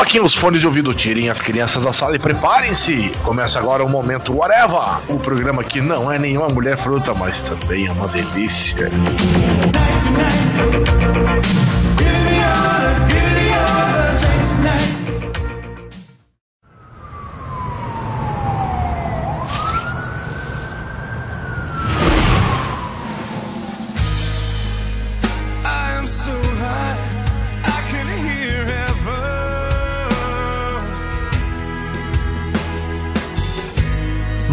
Coloquem os fones de ouvido, tirem as crianças da sala e preparem-se. Começa agora o Momento Whatever, o programa que não é nenhuma mulher fruta, mas também é uma delícia.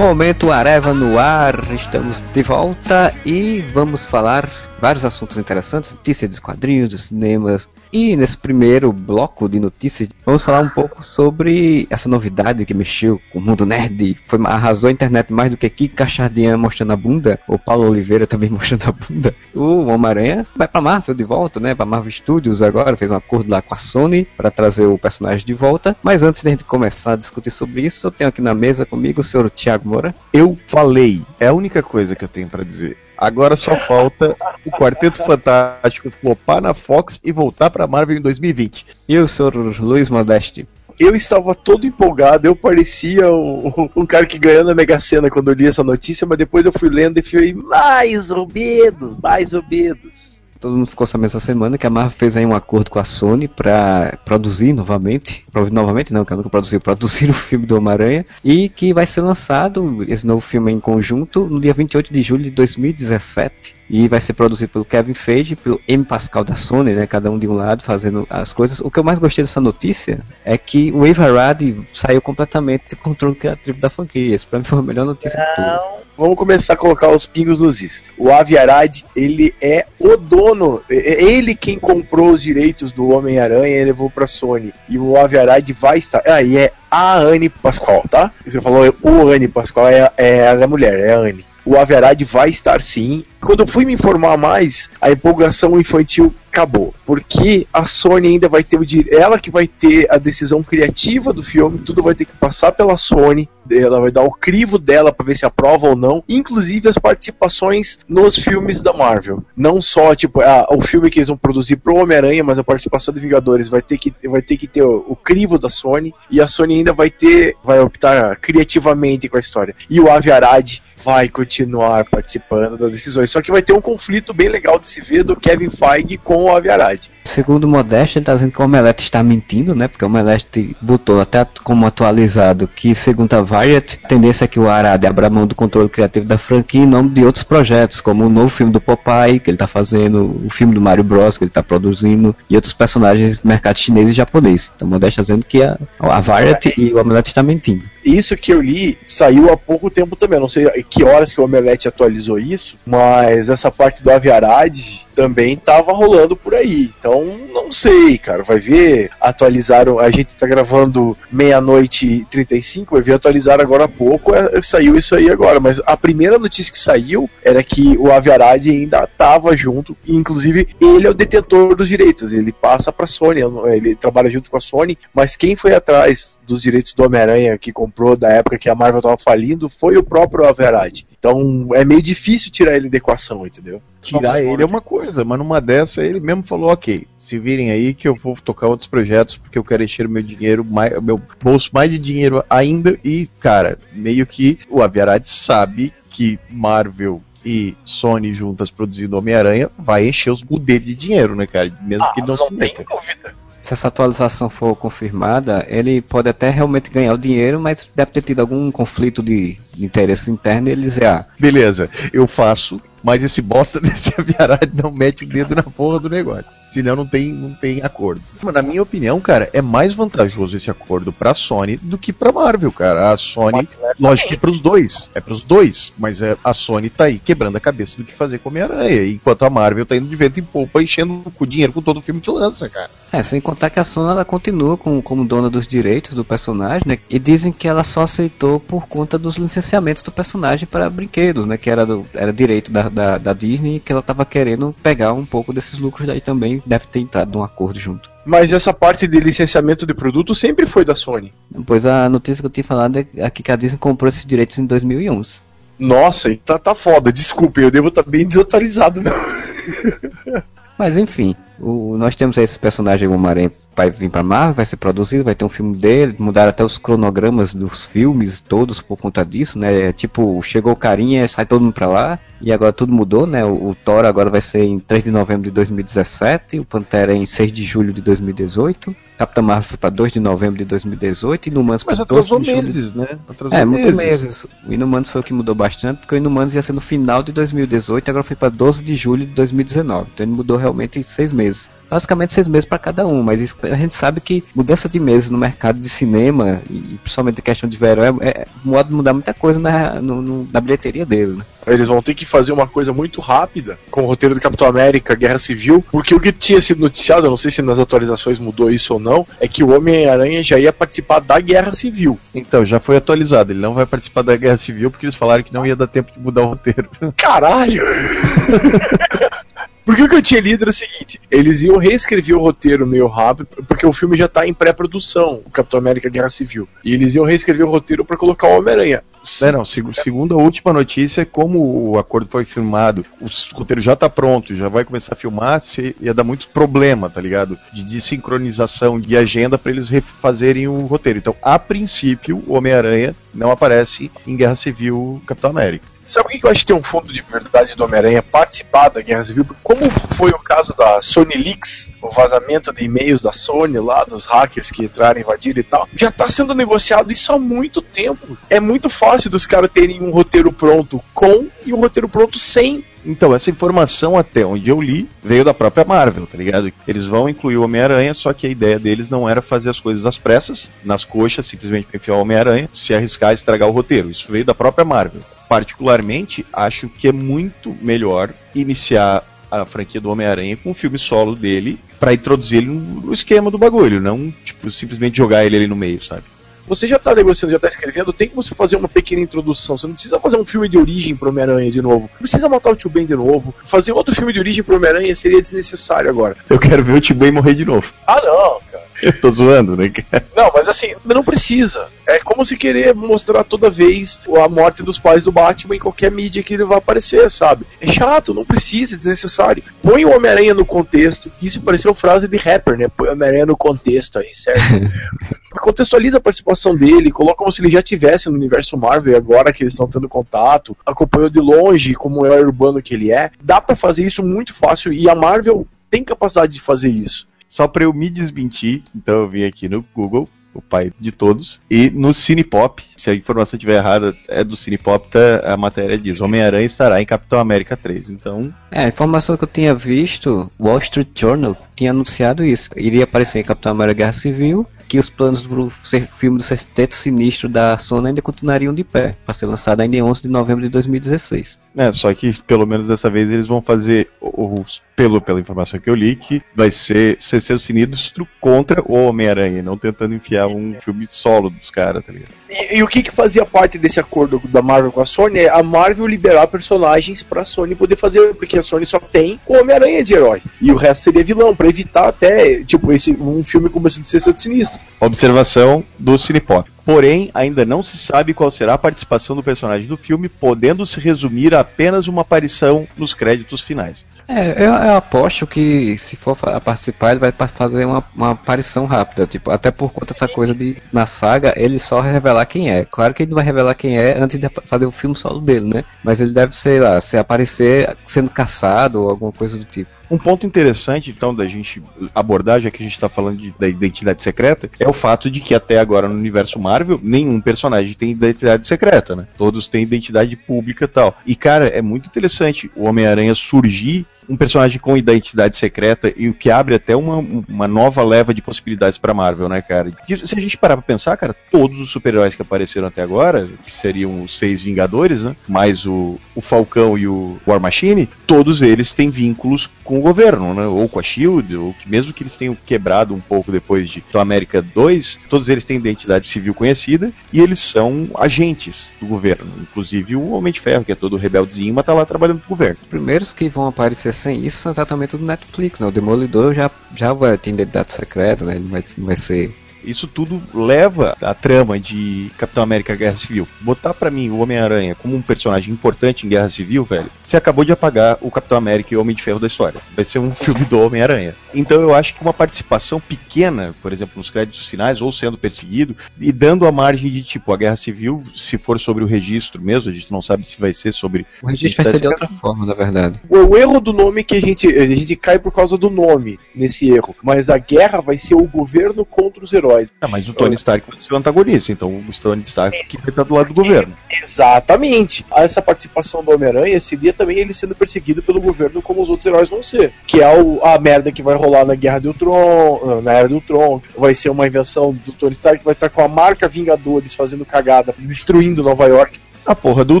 Momento Areva no ar, estamos de volta e vamos falar vários assuntos interessantes, notícias dos quadrinhos, dos cinemas. E nesse primeiro bloco de notícias, vamos falar um pouco sobre essa novidade que mexeu com o mundo nerd, foi arrasou a internet mais do que Kiko Cachardinha mostrando a bunda, ou Paulo Oliveira também mostrando a bunda. O Homem-Aranha vai pra Marvel de volta, né? Pra Marvel Studios agora, fez um acordo lá com a Sony para trazer o personagem de volta. Mas antes de a gente começar a discutir sobre isso, eu tenho aqui na mesa comigo o senhor Thiago Moura. Eu falei. É a única coisa que eu tenho pra dizer. Agora só falta o Quarteto Fantástico flopar na Fox e voltar pra Marvel em 2020. E o senhor Luiz Modeste. Eu estava todo empolgado, eu parecia um, um cara que ganhou na Mega Sena quando eu li essa notícia, mas depois eu fui lendo e fui mais ou menos, mais ou menos. Todo mundo ficou sabendo essa semana que a Marvel fez aí um acordo com a Sony para produzir novamente, novamente não, que ela nunca produziu, produzir o filme do Homem-Aranha e que vai ser lançado esse novo filme em conjunto no dia 28 de julho de 2017 e vai ser produzido pelo Kevin Feige e pelo M. Pascal da Sony, né, cada um de um lado fazendo as coisas. O que eu mais gostei dessa notícia é que o Wave Arad saiu completamente do controle criativo da franquia. Isso pra mim foi a melhor notícia de todas. Vamos começar a colocar os pingos nos is. O Avi Arad, ele é o dono, é ele quem comprou os direitos do Homem-Aranha e levou pra Sony. E o Avi Arad vai estar. Ah, e é a Anne Pascoal, tá? Você falou o Anne Pascoal, é, é ela é a mulher, é a Anne. O Avi Arad vai estar sim. Quando eu fui me informar mais, a empolgação infantil acabou. Porque a Sony ainda vai ter o. Ela que vai ter a decisão criativa do filme, tudo vai ter que passar pela Sony. Ela vai dar o crivo dela para ver se aprova ou não. Inclusive as participações nos filmes da Marvel. Não só, tipo, a- o filme que eles vão produzir pro Homem-Aranha, mas a participação de Vingadores vai ter que, vai ter, que ter o, o crivo da Sony. E a Sony ainda vai ter. Vai optar criativamente com a história. E o Avi Arad vai continuar participando das decisões. Só que vai ter um conflito bem legal de se ver do Kevin Feige com o Avi Arad. Segundo o Modeste, ele está dizendo que o Omelete está mentindo, né? Porque o Omelete botou até como atualizado que, segundo a Variety, a tendência é que o Arad abra mão do controle criativo da franquia em nome de outros projetos, como o novo filme do Popeye, que ele está fazendo, o filme do Mario Bros, que ele está produzindo, e outros personagens do mercado chinês e japonês. Então o Modeste está dizendo que a, a Variety e o Omelete está mentindo. Isso que eu li saiu há pouco tempo também. Não sei que horas que o Omelete atualizou isso, mas essa parte do Avi Arad também tava rolando por aí. Então, não sei, cara. Vai ver. Atualizaram. A gente tá gravando meia-noite e 35. Vai ver, atualizaram agora há pouco. é, Saiu isso aí agora. Mas a primeira notícia que saiu era que o Avi Arad ainda tava junto. E, inclusive, ele é o detentor dos direitos. Ele passa pra Sony. Ele trabalha junto com a Sony. Mas quem foi atrás dos direitos do Homem-Aranha que comprou da época que a Marvel tava falindo foi o próprio Avi Arad. Então é meio difícil tirar ele da equação, entendeu? Tirar ele é uma coisa, mas numa dessa ele mesmo falou, ok, se virem aí que eu vou tocar outros projetos porque eu quero encher meu dinheiro, mais, meu bolso mais de dinheiro ainda e, cara, meio que o Aviarad sabe que Marvel e Sony juntas produzindo Homem-Aranha vai encher os cu dele de dinheiro, né, cara? Mesmo que ele não, se meta. dúvida. Se essa atualização for confirmada, ele pode até realmente ganhar o dinheiro, mas deve ter tido algum conflito de, de interesse interno e ele dizer, ah, Beleza, eu faço, mas esse bosta desse Aviarad não mete o dedo na porra do negócio. Senão não tem, não tem acordo. Mas, Na minha opinião, cara, é mais vantajoso esse acordo pra Sony do que pra Marvel, cara. A Sony, lógico que pros dois, é pros dois, mas é, a Sony tá aí quebrando a cabeça do que fazer com Homem-Aranha, enquanto a Marvel tá indo de vento em polpa enchendo o dinheiro com todo o filme que lança, cara. É, sem contar que a Sony ela continua com, como dona dos direitos do personagem, né? E dizem que ela só aceitou por conta dos licenciamentos do personagem para brinquedos, né? Que era, do, era direito da, da, da Disney que ela tava querendo pegar um pouco desses lucros daí também. Deve ter entrado num acordo junto. Mas essa parte de licenciamento de produto sempre foi da Sony. Pois a notícia que eu tinha falado é que a Disney comprou esses direitos em 2011. Nossa, tá, tá foda, desculpem, eu devo estar bem desatualizado. Mas enfim, O, nós temos esse personagem Homem-Aranha vai vir pra Marvel, vai ser produzido, vai ter um filme dele, mudaram até os cronogramas dos filmes todos por conta disso, né? É tipo, chegou o carinha, sai todo mundo pra lá, e agora tudo mudou, né? O, o Thor agora vai ser em 3 de novembro de 2017, o Pantera em 6 de julho de 2018, Capitã Marvel foi pra 2 de novembro de 2018 e Inumanos Mas pra 12 atrasou de julho. meses, né? Atrasou É, mudou meses. O Inumanos foi o que mudou bastante, porque o Inumanos ia ser no final de 2018 agora foi pra 12 de julho de 2019. Então ele mudou realmente em seis meses. Basicamente seis meses para cada um, mas isso- a gente sabe que mudança de meses no mercado de cinema, e principalmente em questão de verão, é, é modo de mudar muita coisa na, no- no- na bilheteria dele, né? Eles vão ter que fazer uma coisa muito rápida com o roteiro do Capitão América, Guerra Civil, porque o que tinha sido noticiado, eu não sei se nas atualizações mudou isso ou não, é que o Homem-Aranha já ia participar da Guerra Civil. Então, já foi atualizado. Ele não vai participar da Guerra Civil porque eles falaram que não ia dar tempo de mudar o roteiro. Caralho! Porque o que eu tinha lido era o seguinte: eles iam reescrever o roteiro meio rápido, porque o filme já tá em pré-produção, Capitão América Guerra Civil. E eles iam reescrever o roteiro pra colocar o Homem-Aranha. Não, não, seg- segundo a última notícia, como o acordo foi filmado, o roteiro já tá pronto, já vai começar a filmar, se, ia dar muito problema, tá ligado? De, de sincronização de agenda pra eles refazerem o roteiro. Então, a princípio, o Homem-Aranha não aparece em Guerra Civil Capitão América. Sabe o que eu acho que tem um fundo de verdade do Homem-Aranha participar da Guerra Civil? Como foi o caso da Sony Leaks, o vazamento de e-mails da Sony lá, dos hackers que entraram, invadiram e tal, já tá sendo negociado isso há muito tempo. É muito fácil dos caras terem um roteiro pronto com e um roteiro pronto sem. Então, essa informação, até onde eu li, veio da própria Marvel, tá ligado? Eles vão incluir o Homem-Aranha, só que a ideia deles não era fazer as coisas às pressas, nas coxas, simplesmente enfiar o Homem-Aranha, se arriscar a estragar o roteiro. Isso veio da própria Marvel. Particularmente, acho que é muito melhor iniciar a franquia do Homem-Aranha com um filme solo dele pra introduzir ele no esquema do bagulho, não, tipo, simplesmente jogar ele ali no meio, sabe? Você já tá negociando, já tá escrevendo, tem como você fazer uma pequena introdução. Você não precisa fazer um filme de origem pro Homem-Aranha de novo. Não precisa matar o Tio Ben de novo. Fazer outro filme de origem pro Homem-Aranha seria desnecessário agora. Eu quero ver o Tim Bay morrer de novo. Ah, não. Eu tô zoando, né? Não, mas assim, não precisa. É como se querer mostrar toda vez a morte dos pais do Batman em qualquer mídia que ele vai aparecer, sabe? É chato, não precisa, é desnecessário. Põe o Homem-Aranha no contexto. Isso pareceu frase de rapper, né? Põe o Homem-Aranha no contexto aí, certo? Contextualiza a participação dele, coloca como se ele já estivesse no universo Marvel agora que eles estão tendo contato, acompanhou de longe como herói urbano que ele é. Dá pra fazer isso muito fácil e a Marvel tem capacidade de fazer isso. Só pra eu me desmentir, então eu vim aqui no Google, o pai de todos, e no Cinepop, se a informação estiver errada, é do Cinepop, tá, a matéria diz: Homem-Aranha estará em Capitão América 3. Então, É, a informação que eu tinha visto, Wall Street Journal tinha anunciado isso. Iria aparecer em Capitão América Guerra Civil, que os planos do ser- filme do Sexteto Sinistro da Sony ainda continuariam de pé, para ser lançado ainda em 11 de novembro de 2016. né, só que pelo menos dessa vez eles vão fazer, os, pelo, pela informação que eu li, que vai ser ser sinistro contra o Homem-Aranha, não tentando enfiar um filme solo dos caras, tá ligado? E, e o que, que fazia parte desse acordo da Marvel com a Sony é a Marvel liberar personagens pra Sony poder fazer, porque a Sony só tem o Homem-Aranha de herói. E o resto seria vilão, pra evitar até, tipo, esse, um filme como esse de Sexta Sinistro. Observação do Cinepop. Porém, ainda não se sabe qual será a participação do personagem do filme, podendo se resumir a apenas uma aparição nos créditos finais. É, eu, eu aposto que se for participar, ele vai fazer uma, uma aparição rápida, tipo, até por conta dessa coisa de, na saga, ele só revelar quem é. Claro que ele não vai revelar quem é antes de fazer o filme solo dele, né? Mas ele deve, sei lá, se aparecer sendo caçado ou alguma coisa do tipo. Um ponto interessante, então, da gente abordar, já que a gente está falando de- da identidade secreta, é o fato de que até agora no universo Marvel, nenhum personagem tem identidade secreta, né? Todos têm identidade pública e tal. E, cara, é muito interessante o Homem-Aranha surgir um personagem com identidade secreta e o que abre até uma, uma nova leva de possibilidades pra Marvel, né, cara? Se a gente parar pra pensar, cara, todos os super-heróis que apareceram até agora, que seriam os seis Vingadores, né? Mais o, o Falcão e o War Machine, todos eles têm vínculos com o governo, né? Ou com a Shield, ou que mesmo que eles tenham quebrado um pouco depois de Capitão América 2, todos eles têm identidade civil conhecida e eles são agentes do governo. Inclusive o Homem de Ferro, que é todo rebeldezinho, mas tá lá trabalhando pro governo. Os primeiros que vão aparecer sem isso são exatamente do Netflix, né? O Demolidor já, já vai ter identidade secreta, né? Ele vai, vai ser Isso tudo leva a trama de Capitão América Guerra Civil. Botar pra mim o Homem-Aranha como um personagem importante em Guerra Civil, velho, você acabou de apagar o Capitão América e o Homem de Ferro da história. Vai ser um filme do Homem-Aranha. Então eu acho que uma participação pequena, por exemplo, nos créditos finais, ou sendo perseguido, e dando a margem de tipo, a Guerra Civil, se for sobre o registro mesmo, a gente não sabe se vai ser sobre. O registro vai ser de outra forma, na verdade. O, o erro do nome que a gente, a gente cai por causa do nome nesse erro. Mas a guerra vai ser o governo contra os heróis. Ah, mas o Tony Stark vai ser o antagonista, então o Tony Stark que vai estar do lado do governo. Exatamente. Essa participação do Homem-Aranha seria também ele sendo perseguido pelo governo como os outros heróis vão ser. Que é o- a merda que vai rolar na Guerra do Ultron, na Era do Ultron. Vai ser uma invenção do Tony Stark que vai estar com a marca Vingadores fazendo cagada, destruindo Nova York. A porra do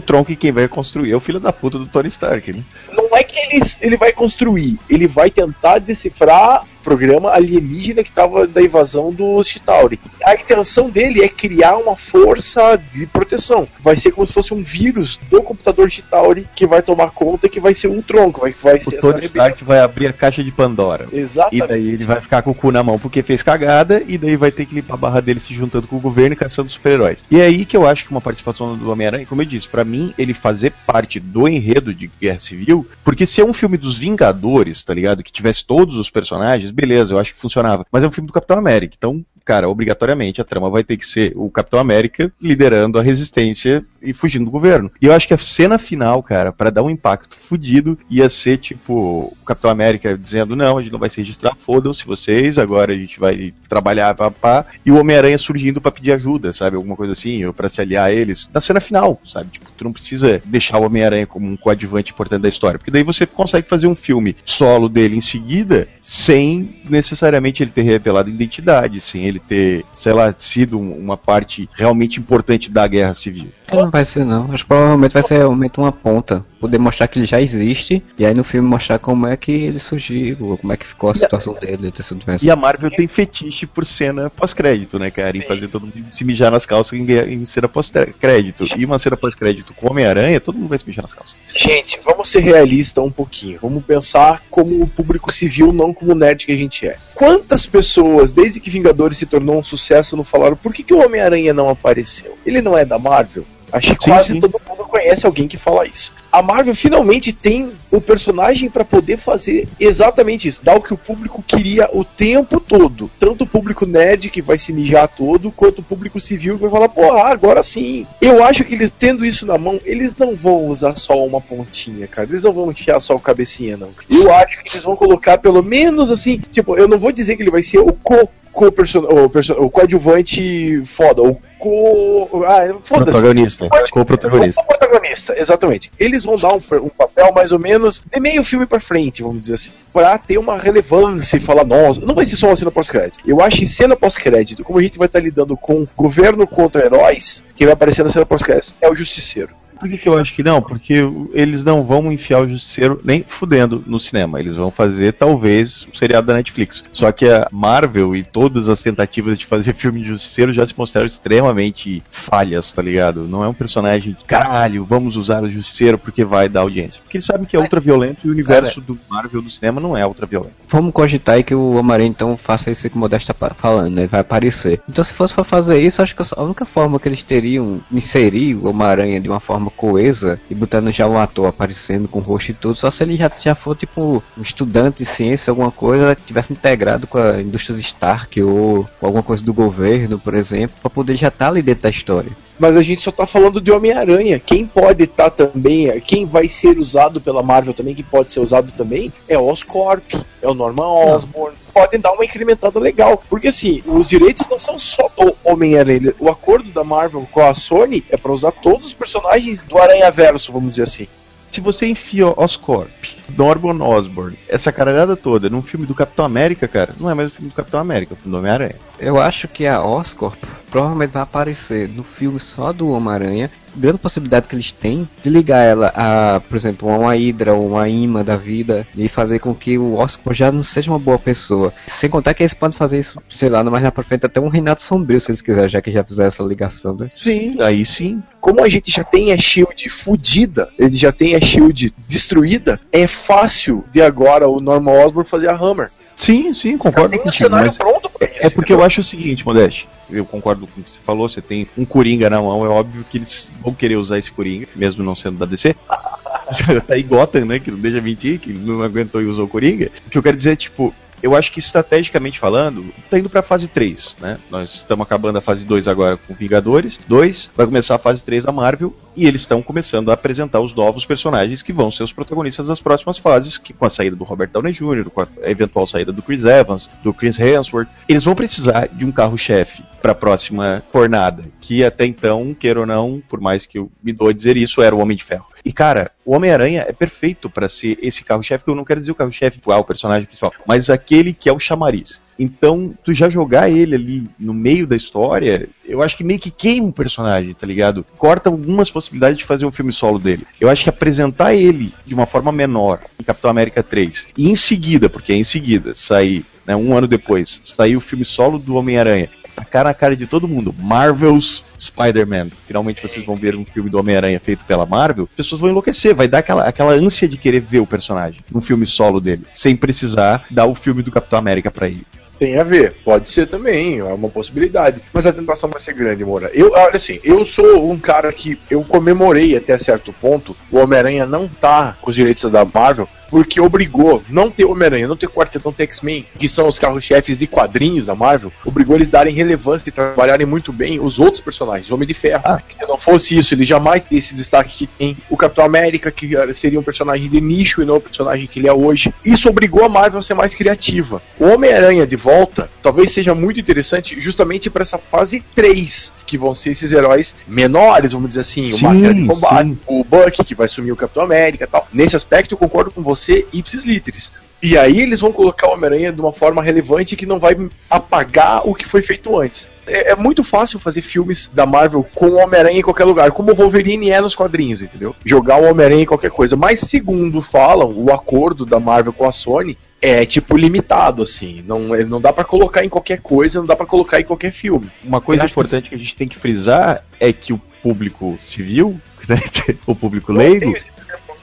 Tron que quem vai construir é o filho da puta do Tony Stark, né? Não é que ele, ele vai construir, ele vai tentar decifrar programa alienígena que estava da invasão do Chitauri. A intenção dele é criar uma força de proteção. Vai ser como se fosse um vírus do computador Chitauri que vai tomar conta que vai ser um tronco, vai, vai O Tony Stark vai abrir a caixa de Pandora. E Exatamente. daí ele vai ficar com o cu na mão porque fez cagada, e daí vai ter que limpar a barra dele se juntando com o governo e caçando super-heróis. E é aí que eu acho que uma participação do Homem-Aranha, como eu disse, pra mim, ele fazer parte do enredo de Guerra Civil, porque se é um filme dos Vingadores, tá ligado? Que tivesse todos os personagens, beleza, eu acho que funcionava. Mas é um filme do Capitão América, então. Cara, obrigatoriamente a trama vai ter que ser o Capitão América liderando a resistência e fugindo do governo. E eu acho que a cena final, cara, pra dar um impacto fudido, ia ser tipo o Capitão América dizendo: não, a gente não vai se registrar, fodam-se vocês, agora a gente vai trabalhar, pá, pá, e o Homem-Aranha surgindo pra pedir ajuda, sabe? Alguma coisa assim, ou pra se aliar a eles, na cena final, sabe? Tipo, tu não precisa deixar o Homem-Aranha como um coadjuvante importante da história, porque daí você consegue fazer um filme solo dele em seguida, sem necessariamente ele ter revelado identidade, sem ele ter, sei lá, sido um- uma parte realmente importante da guerra civil. Não vai ser não. Acho que provavelmente vai ser realmente uma ponta. Poder mostrar que ele já existe. E aí no filme mostrar como é que ele surgiu, como é que ficou a situação dele, ter sido E a Marvel tem fetiche por cena pós-crédito, né, cara? Em fazer todo mundo se mijar nas calças em, em cena pós-crédito. E uma cena pós-crédito com Homem-Aranha, todo mundo vai se mijar nas calças. Gente, vamos ser realistas um pouquinho. Vamos pensar como o público civil, não como o nerd que a gente é. Quantas pessoas, desde que Vingadores se tornou um sucesso, não falaram por que, que o Homem-Aranha não apareceu? Ele não é da Marvel? Acho que Sim, quase sim. todo mundo conhece alguém que fala isso. A Marvel finalmente tem o personagem pra poder fazer exatamente isso, dar o que o público queria o tempo todo. Tanto o público nerd que vai se mijar todo, quanto o público civil que vai falar, porra, agora sim. Eu acho que eles tendo isso na mão, eles não vão usar só uma pontinha, cara. Eles não vão enfiar só o cabecinha, não. Eu acho que eles vão colocar pelo menos assim, tipo, eu não vou dizer que ele vai ser o co co o, perso- o coadjuvante foda, o co. Ah, foda-se. Protagonista, co-protagonista. O protagonista, exatamente. Eles vão dar um, um papel mais ou menos de meio filme pra frente, vamos dizer assim. Pra ter uma relevância e falar, nossa, não vai ser só uma cena pós-crédito. Eu acho que cena pós-crédito, como a gente vai estar lidando com governo contra heróis, quem vai aparecer na cena pós-crédito é o Justiceiro. Por que, que eu acho que não? Porque eles não vão enfiar o Justiceiro nem fudendo no cinema. Eles vão fazer, talvez, um seriado da Netflix. Só que a Marvel e todas as tentativas de fazer filme de Justiceiro já se mostraram extremamente falhas, tá ligado? Não é um personagem que, caralho, vamos usar o Justiceiro porque vai dar audiência. Porque eles sabem que é ultraviolento e o universo do Marvel do cinema não é ultraviolento. Vamos cogitar aí que o Homem-Aranha então faça isso que o Modesto tá falando, né? Vai aparecer. Então se fosse pra fazer isso, acho que a única forma que eles teriam inserir o Homem-Aranha de uma forma coesa e botando já o ator aparecendo com o rosto e tudo, só se ele já, já for tipo um estudante de ciência, alguma coisa, que tivesse integrado com a indústria Stark ou com alguma coisa do governo, por exemplo, pra poder já estar ali dentro da história. Mas a gente só tá falando de Homem-Aranha. Quem pode estar também, quem vai ser usado pela Marvel também, que pode ser usado também, é o Oscorp, é o Norman Osborn. Podem dar uma incrementada legal. Porque assim, os direitos não são só do Homem-Aranha. O acordo da Marvel com a Sony é pra usar todos os personagens do Aranha Verso, vamos dizer assim. Se você enfia Oscorp, Norman Osborn, essa caralhada toda num filme do Capitão América, cara, não é mais o filme do Capitão América, é o filme do Homem-Aranha. Eu acho que a Oscorp provavelmente vai aparecer no filme só do Homem-Aranha. Grande possibilidade que eles têm de ligar ela a, por exemplo, a uma Hydra ou uma Ima da vida e fazer com que o Oscorp já não seja uma boa pessoa. Sem contar que eles podem fazer isso, sei lá, mais lá pra frente até um Renato Sombrio, se eles quiserem, já que já fizeram essa ligação, né? Sim. Aí sim. Como a gente já tem a Shield fudida, ele já tem a Shield destruída, é fácil de agora o Norman Osborn fazer a Hammer. Sim, sim, concordo Tem contigo, cenário mas pronto pra isso. é porque eu acho o seguinte, Modeste, eu concordo com o que você falou, você tem um Coringa na mão, é óbvio que eles vão querer usar esse Coringa, mesmo não sendo da DC. tá aí Gotham, né, que não deixa mentir, que não aguentou e usou o Coringa. O que eu quero dizer é, tipo, eu acho que estrategicamente falando, tá indo pra fase 3, né? Nós estamos acabando a fase 2 agora com Vingadores 2, vai começar a fase 3 da Marvel, e eles estão começando a apresentar os novos personagens que vão ser os protagonistas das próximas fases, que com a saída do Robert Downey Jr., com a eventual saída do Chris Evans, do Chris Hemsworth, eles vão precisar de um carro-chefe para a próxima jornada, que até então, queira ou não, por mais que eu me dou a dizer isso, era o Homem de Ferro. E cara, o Homem-Aranha é perfeito para ser esse carro-chefe, que eu não quero dizer o carro-chefe igual o personagem principal, mas aquele que é o chamariz. Então, tu já jogar ele ali no meio da história, eu acho que meio que queima o personagem, tá ligado? Corta algumas possibilidades de fazer um filme solo dele. Eu acho que apresentar ele de uma forma menor em Capitão América 3, e em seguida, porque é em seguida, sair, né, um ano depois, sair o filme solo do Homem-Aranha, tacar na cara de todo mundo. Marvel's Spider-Man. Finalmente vocês vão ver um filme do Homem-Aranha feito pela Marvel. As pessoas vão enlouquecer, vai dar aquela, aquela ânsia de querer ver o personagem no filme solo dele, sem precisar dar o filme do Capitão América pra ele. Tem a ver, pode ser também, é uma possibilidade. Mas a tentação vai ser grande, Moura. Eu, olha assim, eu sou um cara que eu comemorei até certo ponto o Homem-Aranha não tá com os direitos da Marvel, porque obrigou não ter Homem-Aranha, não ter Quarteto, não ter X-Men, que são os carros-chefes de quadrinhos da Marvel, obrigou eles a darem relevância e trabalharem muito bem os outros personagens, o Homem de Ferro. Ah. Se não fosse isso, ele jamais teria esse destaque que tem. O Capitão América, que eh, seria um personagem de nicho e não o personagem que ele é hoje. Isso obrigou a Marvel a ser mais criativa. O Homem-Aranha de volta talvez seja muito interessante justamente para essa fase 3, que vão ser esses heróis menores, vamos dizer assim, o Sim, Máquina de Combate, sim. o Buck, que vai assumir o Capitão América e tal. Nesse aspecto, eu concordo com você, ipsis literis. E aí eles vão colocar o Homem-Aranha de uma forma relevante que não vai apagar o que foi feito antes. É, é muito fácil fazer filmes da Marvel com o Homem-Aranha em qualquer lugar, como o Wolverine é nos quadrinhos, entendeu? Jogar o Homem-Aranha em qualquer coisa. Mas segundo falam, o acordo da Marvel com a Sony é tipo limitado, assim. Não, é- não dá pra colocar em qualquer coisa, não dá pra colocar em qualquer filme. Uma coisa acho que importante que a gente tem que frisar é que o público civil, né, o público leigo,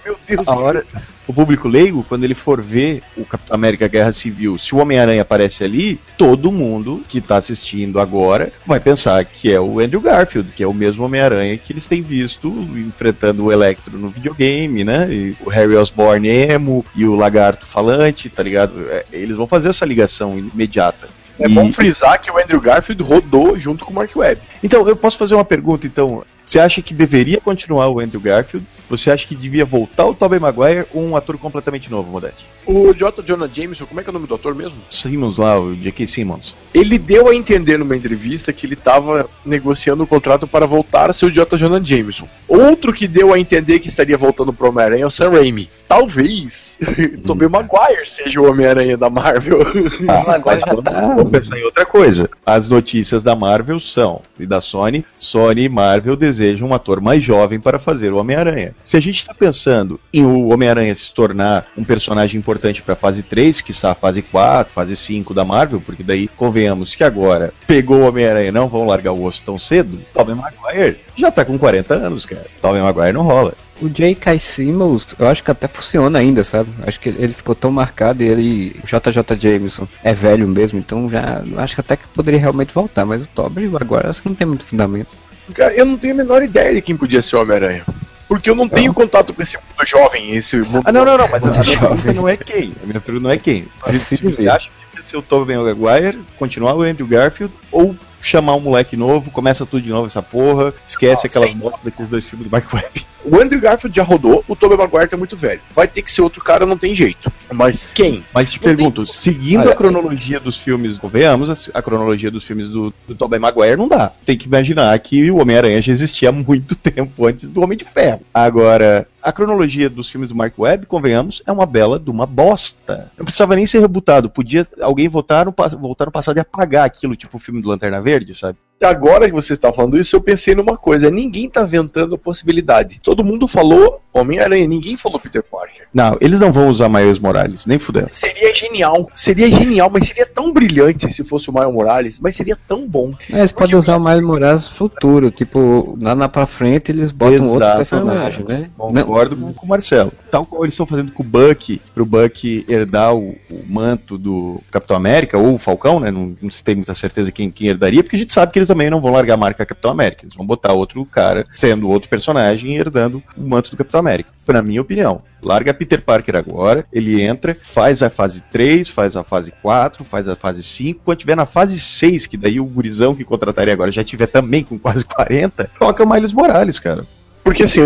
Meu Deus, a hora, o público leigo, quando ele for ver o Capitão América Guerra Civil, se o Homem-Aranha aparece ali, todo mundo que tá assistindo agora vai pensar que é o Andrew Garfield, que é o mesmo Homem-Aranha que eles têm visto enfrentando o Electro no videogame, né? E o Harry Osborn emo e o Lagarto falante, tá ligado? É, Eles vão fazer essa ligação imediata. É E- bom frisar que o Andrew Garfield rodou junto com o Mark Webb. Então, eu posso fazer uma pergunta, então. Você acha que deveria continuar o Andrew Garfield? Você acha que devia voltar o Tobey Maguire ou um ator completamente novo, Modeste? O J. Jonah Jameson, como é que é o nome do ator mesmo? Simmons lá, o J.K. Simmons. Ele deu a entender numa entrevista que ele estava negociando o contrato para voltar a ser o J. Jonah Jameson. Outro que deu a entender que estaria voltando pro Homem-Aranha é o Sam Raimi. Talvez Tobey Maguire seja o Homem-Aranha da Marvel. Ah, agora já tá. Vamos pensar em outra coisa. As notícias da Marvel são, e da Sony, Sony e Marvel desejam um ator mais jovem para fazer o Homem-Aranha. Se a gente está pensando em o Homem-Aranha se tornar um personagem importante para a fase 3, que está a fase 4, fase 5 da Marvel, porque daí convenhamos que agora pegou o Homem-Aranha, não vão largar o osso tão cedo, Tobey Maguire já tá com 40 anos, cara. Tobey Maguire não rola. O J.K. Simmons, eu acho que até funciona ainda, sabe? Acho que ele ficou tão marcado e ele, o JJ Jameson, é velho mesmo, então já acho que até que poderia realmente voltar, mas o Tobey agora acho que não tem muito fundamento. Cara, eu não tenho a menor ideia de quem podia ser o Homem-Aranha. Porque eu não tenho contato com esse mundo jovem, esse mundo. Ah, não, não, não, mas a minha pergunta não é quem. A minha pergunta não é quem. Se, Assim se de você ver. acha que deve ser o Tobey Maguire, continuar o Andrew Garfield, ou chamar um moleque novo, começa tudo de novo essa porra, esquece Ah, aquelas mostras daqueles dois filmes do Mark Webb. O Andrew Garfield já rodou, o Tobey Maguire tá muito velho. Vai ter que ser outro cara, não tem jeito. Mas quem? Mas te Não tem- pergunto, seguindo Olha, a cronologia dos filmes, convenhamos, a, a cronologia dos filmes do, do Tobey Maguire não dá. Tem que imaginar que o Homem-Aranha já existia há muito tempo antes do Homem de Ferro. Agora, a cronologia dos filmes do Mark Webb, convenhamos, é uma bela de uma bosta. Não precisava nem ser rebutado. Podia alguém voltar no, voltar no passado e apagar aquilo, tipo o filme do Lanterna Verde, sabe? Agora que você está falando isso, eu pensei numa coisa: ninguém tá ventando a possibilidade. Todo mundo falou Homem-Aranha, ninguém falou Peter Parker. Não, eles não vão usar Miles Morales, nem fudendo. Seria genial. Seria genial, mas seria tão brilhante se fosse o Miles Morales, mas seria tão bom. É, eles podem usar o Miles Morales futuro, tipo, lá na pra frente eles botam outro Exatamente. personagem, né? Não, Concordo com, com o Marcelo. Tal qual eles estão fazendo com o Buck, pro Buck herdar o, o manto do Capitão América, ou o Falcão, né? Não, não se tem muita certeza quem, quem herdaria, porque a gente sabe que eles também não vão largar a marca Capitão América. Eles vão botar outro cara sendo outro personagem e herdando o manto do Capitão América. Na minha opinião. Larga Peter Parker agora, ele entra, faz a fase 3, faz a fase 4, faz a fase 5. Quando tiver na fase 6, que daí o gurizão que contrataria agora já tiver também com quase 40, coloca o Miles Morales, cara. Porque assim,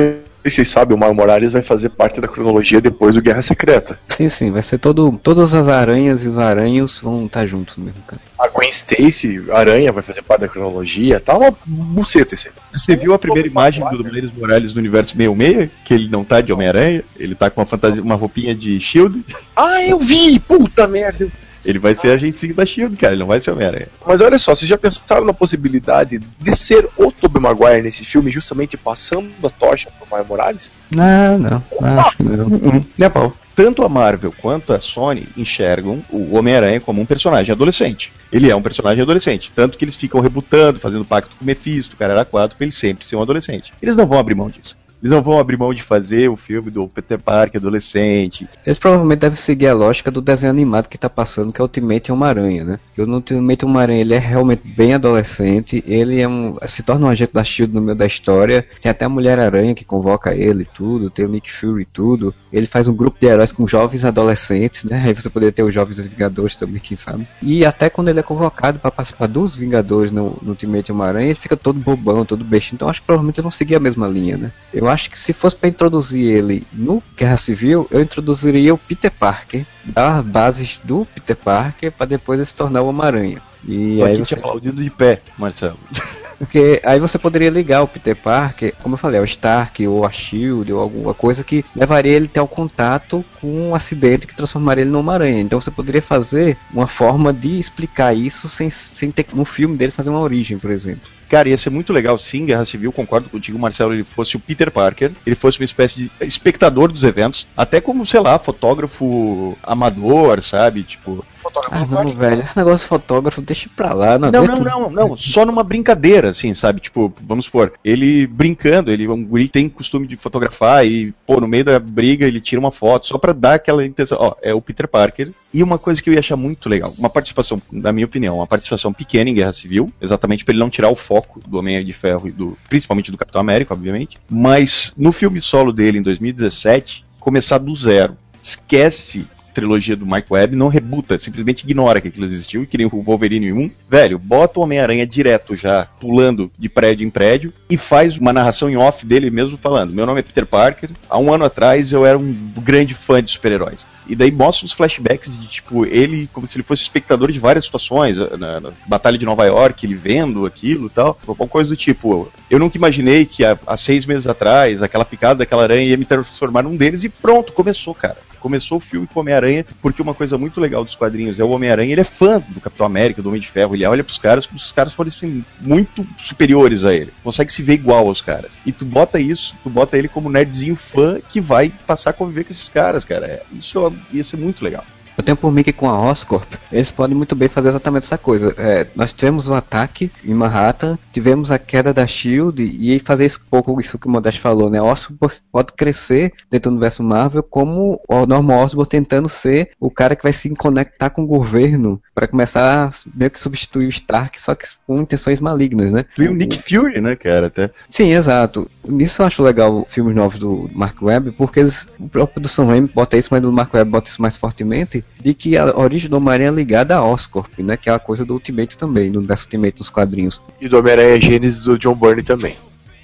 vocês sabem, o Miles Morales vai fazer parte da cronologia depois do Guerra Secreta. Sim, sim, vai ser todo. Todas as aranhas e os aranhos vão estar juntos mesmo, cara. A Gwen Stacy, Aranha, vai fazer parte da cronologia. Tá uma buceta isso aí. Você viu a primeira imagem do Miles Morales do universo 66? Que ele não tá de Homem-Aranha, ele tá com uma fantasia, uma roupinha de Shield. Ah, eu vi! Puta merda! Ele vai ser agente da Shield, cara, ele não vai ser Homem-Aranha. Mas olha só, vocês já pensaram na possibilidade de ser o Tobey Maguire nesse filme, justamente passando a tocha pro Miles Morales? Não, não, acho que não. É pau. Tanto a Marvel quanto a Sony enxergam o Homem-Aranha como um personagem adolescente. Ele é um personagem adolescente. Tanto que eles ficam rebutando, fazendo pacto com o Mephisto, o cara era 4, pra ele sempre ser um adolescente. Eles não vão abrir mão disso. Eles não vão abrir mão de fazer o filme do Peter Parker adolescente. Eles provavelmente devem seguir a lógica do desenho animado que tá passando, que é Ultimate Homem-Aranha, né? Que o Ultimate Homem-Aranha ele é realmente bem adolescente, ele é um, se torna um agente da SHIELD no meio da história, tem até a Mulher-Aranha que convoca ele e tudo, tem o Nick Fury e tudo. Ele faz um grupo de heróis com jovens adolescentes, né? Aí você poderia ter os jovens Vingadores também, quem sabe. E até quando ele é convocado para participar dos Vingadores no, no Ultimate Homem-Aranha, ele fica todo bobão, todo besta. Então acho que provavelmente vão seguir a mesma linha, né? Eu acho que se fosse para introduzir ele no Guerra Civil, eu introduziria o Peter Parker, dar as bases do Peter Parker para depois ele se tornar o Homem-Aranha. E Tô aí aqui você... te aplaudindo de pé, Marcelo. Porque aí você poderia ligar o Peter Parker, como eu falei, ao Stark ou a Shield ou alguma coisa que levaria ele até o contato com um acidente que transformaria ele numa aranha. Então você poderia fazer uma forma de explicar isso sem, sem ter no filme dele fazer uma origem, por exemplo. Cara, ia ser muito legal sim, Guerra Civil, concordo contigo, Marcelo, ele fosse o Peter Parker, ele fosse uma espécie de espectador dos eventos, até como, sei lá, fotógrafo amador, sabe? Tipo. Ah, não, velho, esse negócio de fotógrafo, deixa pra lá. Não, Não, não, não, não, só numa brincadeira, assim, sabe? Tipo, vamos supor, ele brincando, ele é um guri tem costume de fotografar e, pô, no meio da briga ele tira uma foto, só pra dar aquela intenção, ó, é o Peter Parker. E uma coisa que eu ia achar muito legal, uma participação, na minha opinião, uma participação pequena em Guerra Civil, exatamente pra ele não tirar o foco do Homem de Ferro e do, principalmente do Capitão América, obviamente, mas no filme solo dele em 2017, começar do zero. Esquece trilogia do Mike Webb, não rebuta, simplesmente ignora que aquilo existiu, que nem o Wolverine 1. Velho, bota o Homem-Aranha direto já, pulando de prédio em prédio, e faz uma narração em off dele mesmo falando: Meu nome é Peter Parker, há um ano atrás eu era um grande fã de super-heróis. E daí mostra os flashbacks de, tipo, ele como se ele fosse espectador de várias situações, na, na Batalha de Nova York, ele vendo aquilo e tal, alguma coisa do tipo. Eu nunca imaginei que há, há seis meses atrás, aquela picada daquela aranha ia me transformar num deles, e pronto, começou, cara começou o filme com o Homem-Aranha, porque uma coisa muito legal dos quadrinhos é o Homem-Aranha, ele é fã do Capitão América, do Homem de Ferro, ele olha pros caras como se os caras fossem muito superiores a ele, consegue se ver igual aos caras. E tu bota isso, tu bota ele como nerdzinho fã que vai passar a conviver com esses caras, cara. É, Isso ia ser muito legal. Eu tenho por mim que com a Oscorp, eles podem muito bem fazer exatamente essa coisa. É, nós tivemos um ataque em Manhattan, tivemos a queda da SHIELD, e fazer isso, um pouco isso que o Modeste falou, né? Oscorp pode crescer dentro do universo Marvel como o Norman Osborn tentando ser o cara que vai se conectar com o governo para começar a meio que substituir o Stark, só que com intenções malignas, né? E o Nick Fury, né, cara, até. Sim, exato. Nisso eu acho legal filmes novos do Mark Webb, porque eles, o próprio do Sam Raimi bota isso, mas do Mark Webb bota isso mais fortemente, de que a origem do Homem-Aranha é ligada a Oscorp, né? Que é a coisa do Ultimate também, do universo Ultimate dos quadrinhos. E do Homem-Aranha Gênesis do John Byrne também.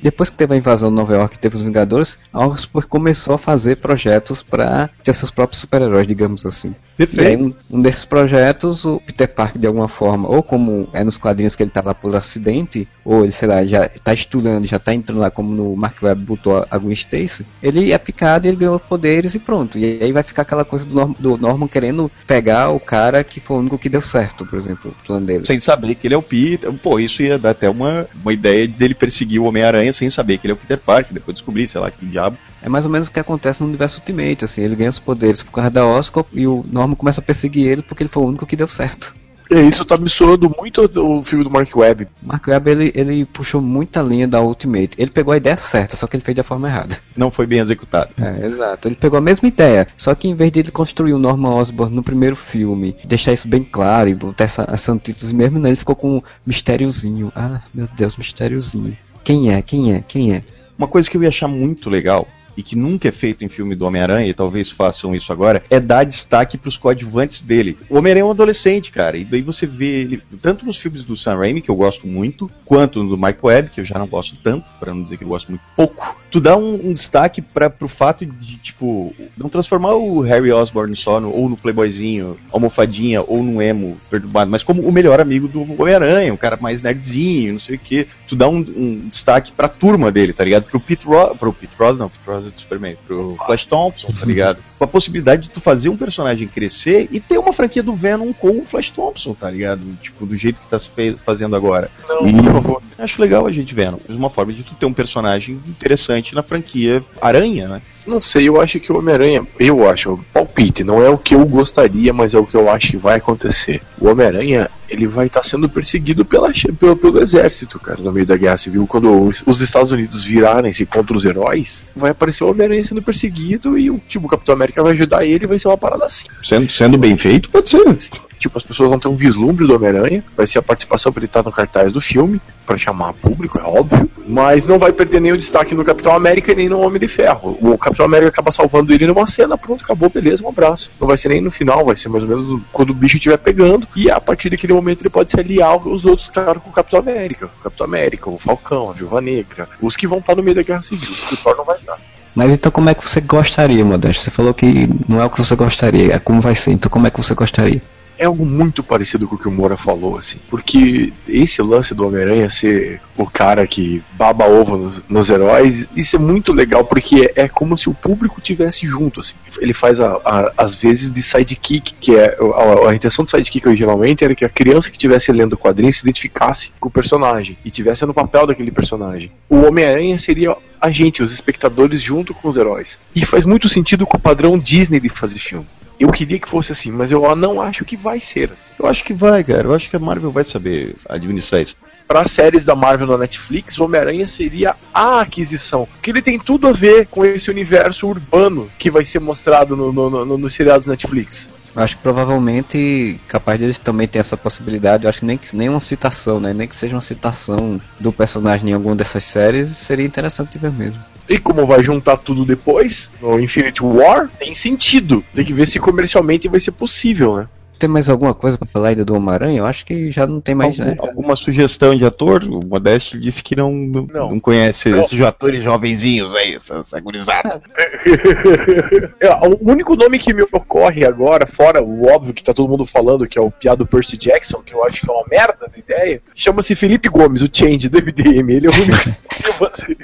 Depois que teve a invasão de Nova York e teve os Vingadores, a Oscorp começou a fazer projetos para ter seus próprios super-heróis, digamos assim. E aí, um, um desses projetos, o Peter Parker, de alguma forma, ou como é nos quadrinhos que ele tá lá por acidente, ou ele, sei lá, já tá estudando, já tá entrando lá, como no Mark Webb botou a Gwen Stacy, ele é picado ele ganhou poderes e pronto. E aí vai ficar aquela coisa do, Norm, do Norman querendo pegar o cara que foi o único que deu certo, por exemplo, o plano dele. Sem saber que ele é o Peter. Pô, isso ia dar até uma, uma ideia dele perseguir o Homem-Aranha Homem-Aranha sem saber que ele é o Peter Parker, depois descobrir, sei lá, que diabo. É mais ou menos o que acontece no universo Ultimate, assim, ele ganha os poderes por causa da Oscorp e o Norman começa a perseguir ele porque ele foi o único que deu certo. É, isso tá me soando muito o filme do Mark Webb. Mark Webb, ele, ele puxou muita linha da Ultimate. Ele pegou a ideia certa, só que ele fez da forma errada. Não foi bem executado. É, exato. Ele pegou a mesma ideia, só que em vez de ele construir o Norman Osborn no primeiro filme, deixar isso bem claro e botar essa, essa antítese mesmo, né, ele ficou com um mistériozinho. Ah, meu Deus, mistériozinho. Quem é? Quem é? Quem é? Uma coisa que eu ia achar muito legal e que nunca é feito em filme do Homem-Aranha, e talvez façam isso agora, é dar destaque pros coadjuvantes dele. O Homem-Aranha é um adolescente, cara, e daí você vê ele, tanto nos filmes do Sam Raimi, que eu gosto muito, quanto no do Mike Webb, que eu já não gosto tanto, para não dizer que eu gosto muito pouco. Tu dá um, um destaque para pro fato de, tipo, não transformar o Harry Osborn só no, ou no playboyzinho, almofadinha, ou no emo perturbado, mas como o melhor amigo do Homem-Aranha, um cara mais nerdzinho, não sei o que. Tu dá um, um destaque pra turma dele, tá ligado? Pro Pete Ross, pro Pete Ross não, Pete Ross do Superman, pro Flash Thompson, tá ligado? Com a possibilidade de tu fazer um personagem crescer e ter uma franquia do Venom com o Flash Thompson, tá ligado? Tipo, do jeito que tá se fazendo agora. Não, E por favor. acho legal a gente Venom. É uma forma de tu ter um personagem interessante na franquia Aranha, né? Não sei, eu acho que o Homem-Aranha, eu acho, palpite, não é o que eu gostaria, mas é o que eu acho que vai acontecer. O Homem-Aranha, ele vai estar sendo perseguido pela, pelo, pelo exército, cara, no meio da guerra civil. Quando os, os Estados Unidos virarem-se contra os heróis, vai aparecer o Homem-Aranha sendo perseguido e o tipo, o Capitão América vai ajudar ele e vai ser uma parada assim. Sendo, sendo bem feito, pode ser. Tipo, as pessoas vão ter um vislumbre do Homem-Aranha, vai ser a participação pra ele estar no cartaz do filme, pra chamar público, é óbvio, mas não vai perder o destaque no Capitão América e nem no Homem de Ferro. O Capitão América acaba salvando ele numa cena, pronto, acabou, beleza, um abraço. Não vai ser nem no final, vai ser mais ou menos quando o bicho estiver pegando, e a partir daquele momento ele pode se aliar aos outros caras com o Capitão América. O Capitão América, o Falcão, a Viúva Negra, os que vão estar no meio da Guerra Civil, os que o Thor não vai estar. Mas então como é que você gostaria, Modesto? Você falou que não é o que você gostaria, é como vai ser. Então como é que você gostaria? É algo muito parecido com o que o Moura falou, assim. Porque esse lance do Homem-Aranha ser o cara que baba ovo nos, nos heróis, isso é muito legal, porque é, é como se o público tivesse junto, assim. Ele faz, a, a, às vezes, de sidekick, que é. A, a intenção do sidekick originalmente era que a criança que estivesse lendo o quadrinho se identificasse com o personagem e tivesse no papel daquele personagem. O Homem-Aranha seria a gente, os espectadores, junto com os heróis. E faz muito sentido com o padrão Disney de fazer filme. Eu queria que fosse assim, mas eu não acho que vai ser assim. Eu acho que vai, cara. Eu acho que a Marvel vai saber administrar isso. Para séries da Marvel na Netflix, o Homem-Aranha seria a aquisição. Que ele tem tudo a ver com esse universo urbano que vai ser mostrado no, no, no, nos seriados Netflix. Acho que provavelmente capaz deles também ter essa possibilidade. Eu acho que nem que nem uma citação, né? Nem que seja uma citação do personagem em alguma dessas séries, seria interessante ver mesmo. E como vai juntar tudo depois, no Infinity War, tem sentido. Tem que ver se comercialmente vai ser possível, né? Tem mais alguma coisa pra falar ainda do Homem-Aranha? Eu acho que já não tem mais, Algum- né? Alguma sugestão de ator? O Modeste disse que não, não, Não. não conhece Não. esses atores jovenzinhos aí, essa, essa gurizada. É, o único nome que me ocorre agora, fora o óbvio que tá todo mundo falando, que é o piado Percy Jackson, que eu acho que é uma merda de ideia, chama-se Felipe Gomes, o Change do MDM. Ele é o único que você.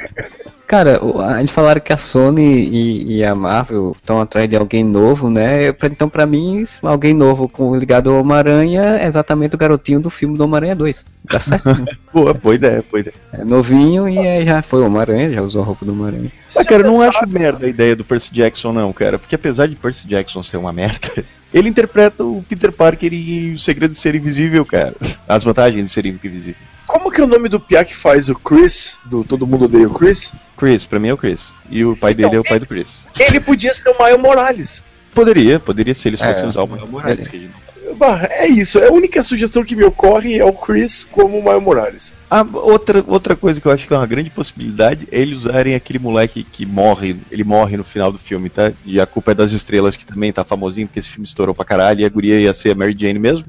Cara, eles falaram que a Sony e, e a Marvel estão atrás de alguém novo, né? Então, pra mim, alguém novo com, ligado ao Homem-Aranha é exatamente o garotinho do filme do Homem-Aranha 2. Tá certo? né? Boa, boa ideia, boa ideia. é novinho e aí já foi o Homem-Aranha, já usou a roupa do Homem-Aranha. Mas, cara, eu não acho merda a ideia do Percy Jackson, não, cara. Porque apesar de Percy Jackson ser uma merda, ele interpreta o Peter Parker e o segredo de ser invisível, cara. As vantagens de ser invisível. Como que é o nome do Pia que faz o Chris, do Todo Mundo Odeia o Chris? Chris, pra mim é o Chris. E o pai Então, dele é o pai do Chris. Ele podia ser o Miles Morales. Poderia, poderia ser eles É, fossem usar o Miles Morales. ele- que a gente não- Bah, é isso, é a única sugestão que me ocorre é o Chris como o Miles Morales. Ah, outra, outra coisa que eu acho que é uma grande possibilidade é eles usarem aquele moleque que morre, ele morre no final do filme, tá? E a culpa é das estrelas, que também tá famosinho, porque esse filme estourou pra caralho e a guria ia ser a Mary Jane mesmo.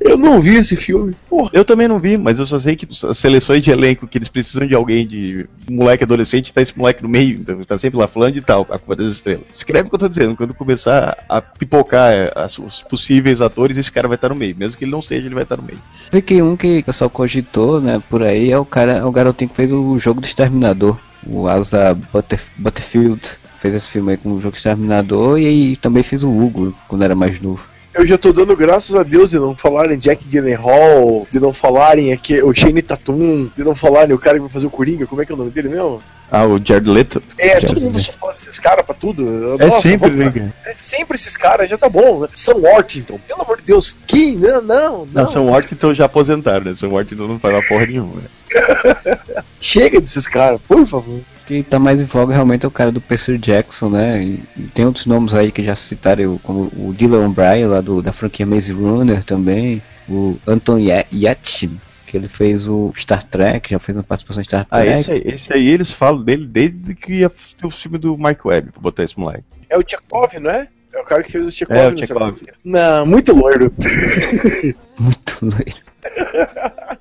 Eu não vi esse filme. Porra. Eu também não vi, mas eu só sei que as seleções de elenco que eles precisam de alguém, de um moleque adolescente, tá esse moleque no meio, tá sempre lá falando e tal, a culpa das estrelas. Escreve o que eu tô dizendo, quando começar a pipocar é, as- os possíveis atores, esse cara vai estar no meio. Mesmo que ele não seja, ele vai estar no meio. Vê que um que o pessoal cogitou, né, por aí é o cara, é o garotinho que fez o jogo do Exterminador, o Asa Butter, Butterfield. Fez esse filme aí com o jogo do Exterminador e aí também fez o Hugo quando era mais novo. Eu já tô dando graças a Deus de não falarem Jack Gyllenhaal, de não falarem aqui o Shane Tatum, de não falarem o cara que vai fazer o Coringa, como é que é o nome dele mesmo? Ah, o Jared Leto. É, Já todo mundo vi. só fala desses caras pra tudo. É Nossa, sempre, né, é sempre esses caras, já tá bom. Sam Worthington, pelo amor de Deus, que? Não, não, não. Não, São Worthington já aposentaram, né? São Worthington não faz uma porra nenhuma. né? Chega desses caras, por favor. Que tá mais em voga realmente é o cara do Percy Jackson, né? E, e tem outros nomes aí que já citaram, como o Dylan O'Brien, lá do, da franquia Maze Runner também, o Anton Ye- Yelchin, que ele fez o Star Trek, já fez uma participação em Star Ah, Trek. esse aí, esse aí eles falam dele desde que ia ter o filme do Mark Webb, pra botar esse moleque. É o Tchekov, não é? É o cara que fez o Tchekov. É, o Tchekov. Não, muito loiro. Muito loiro.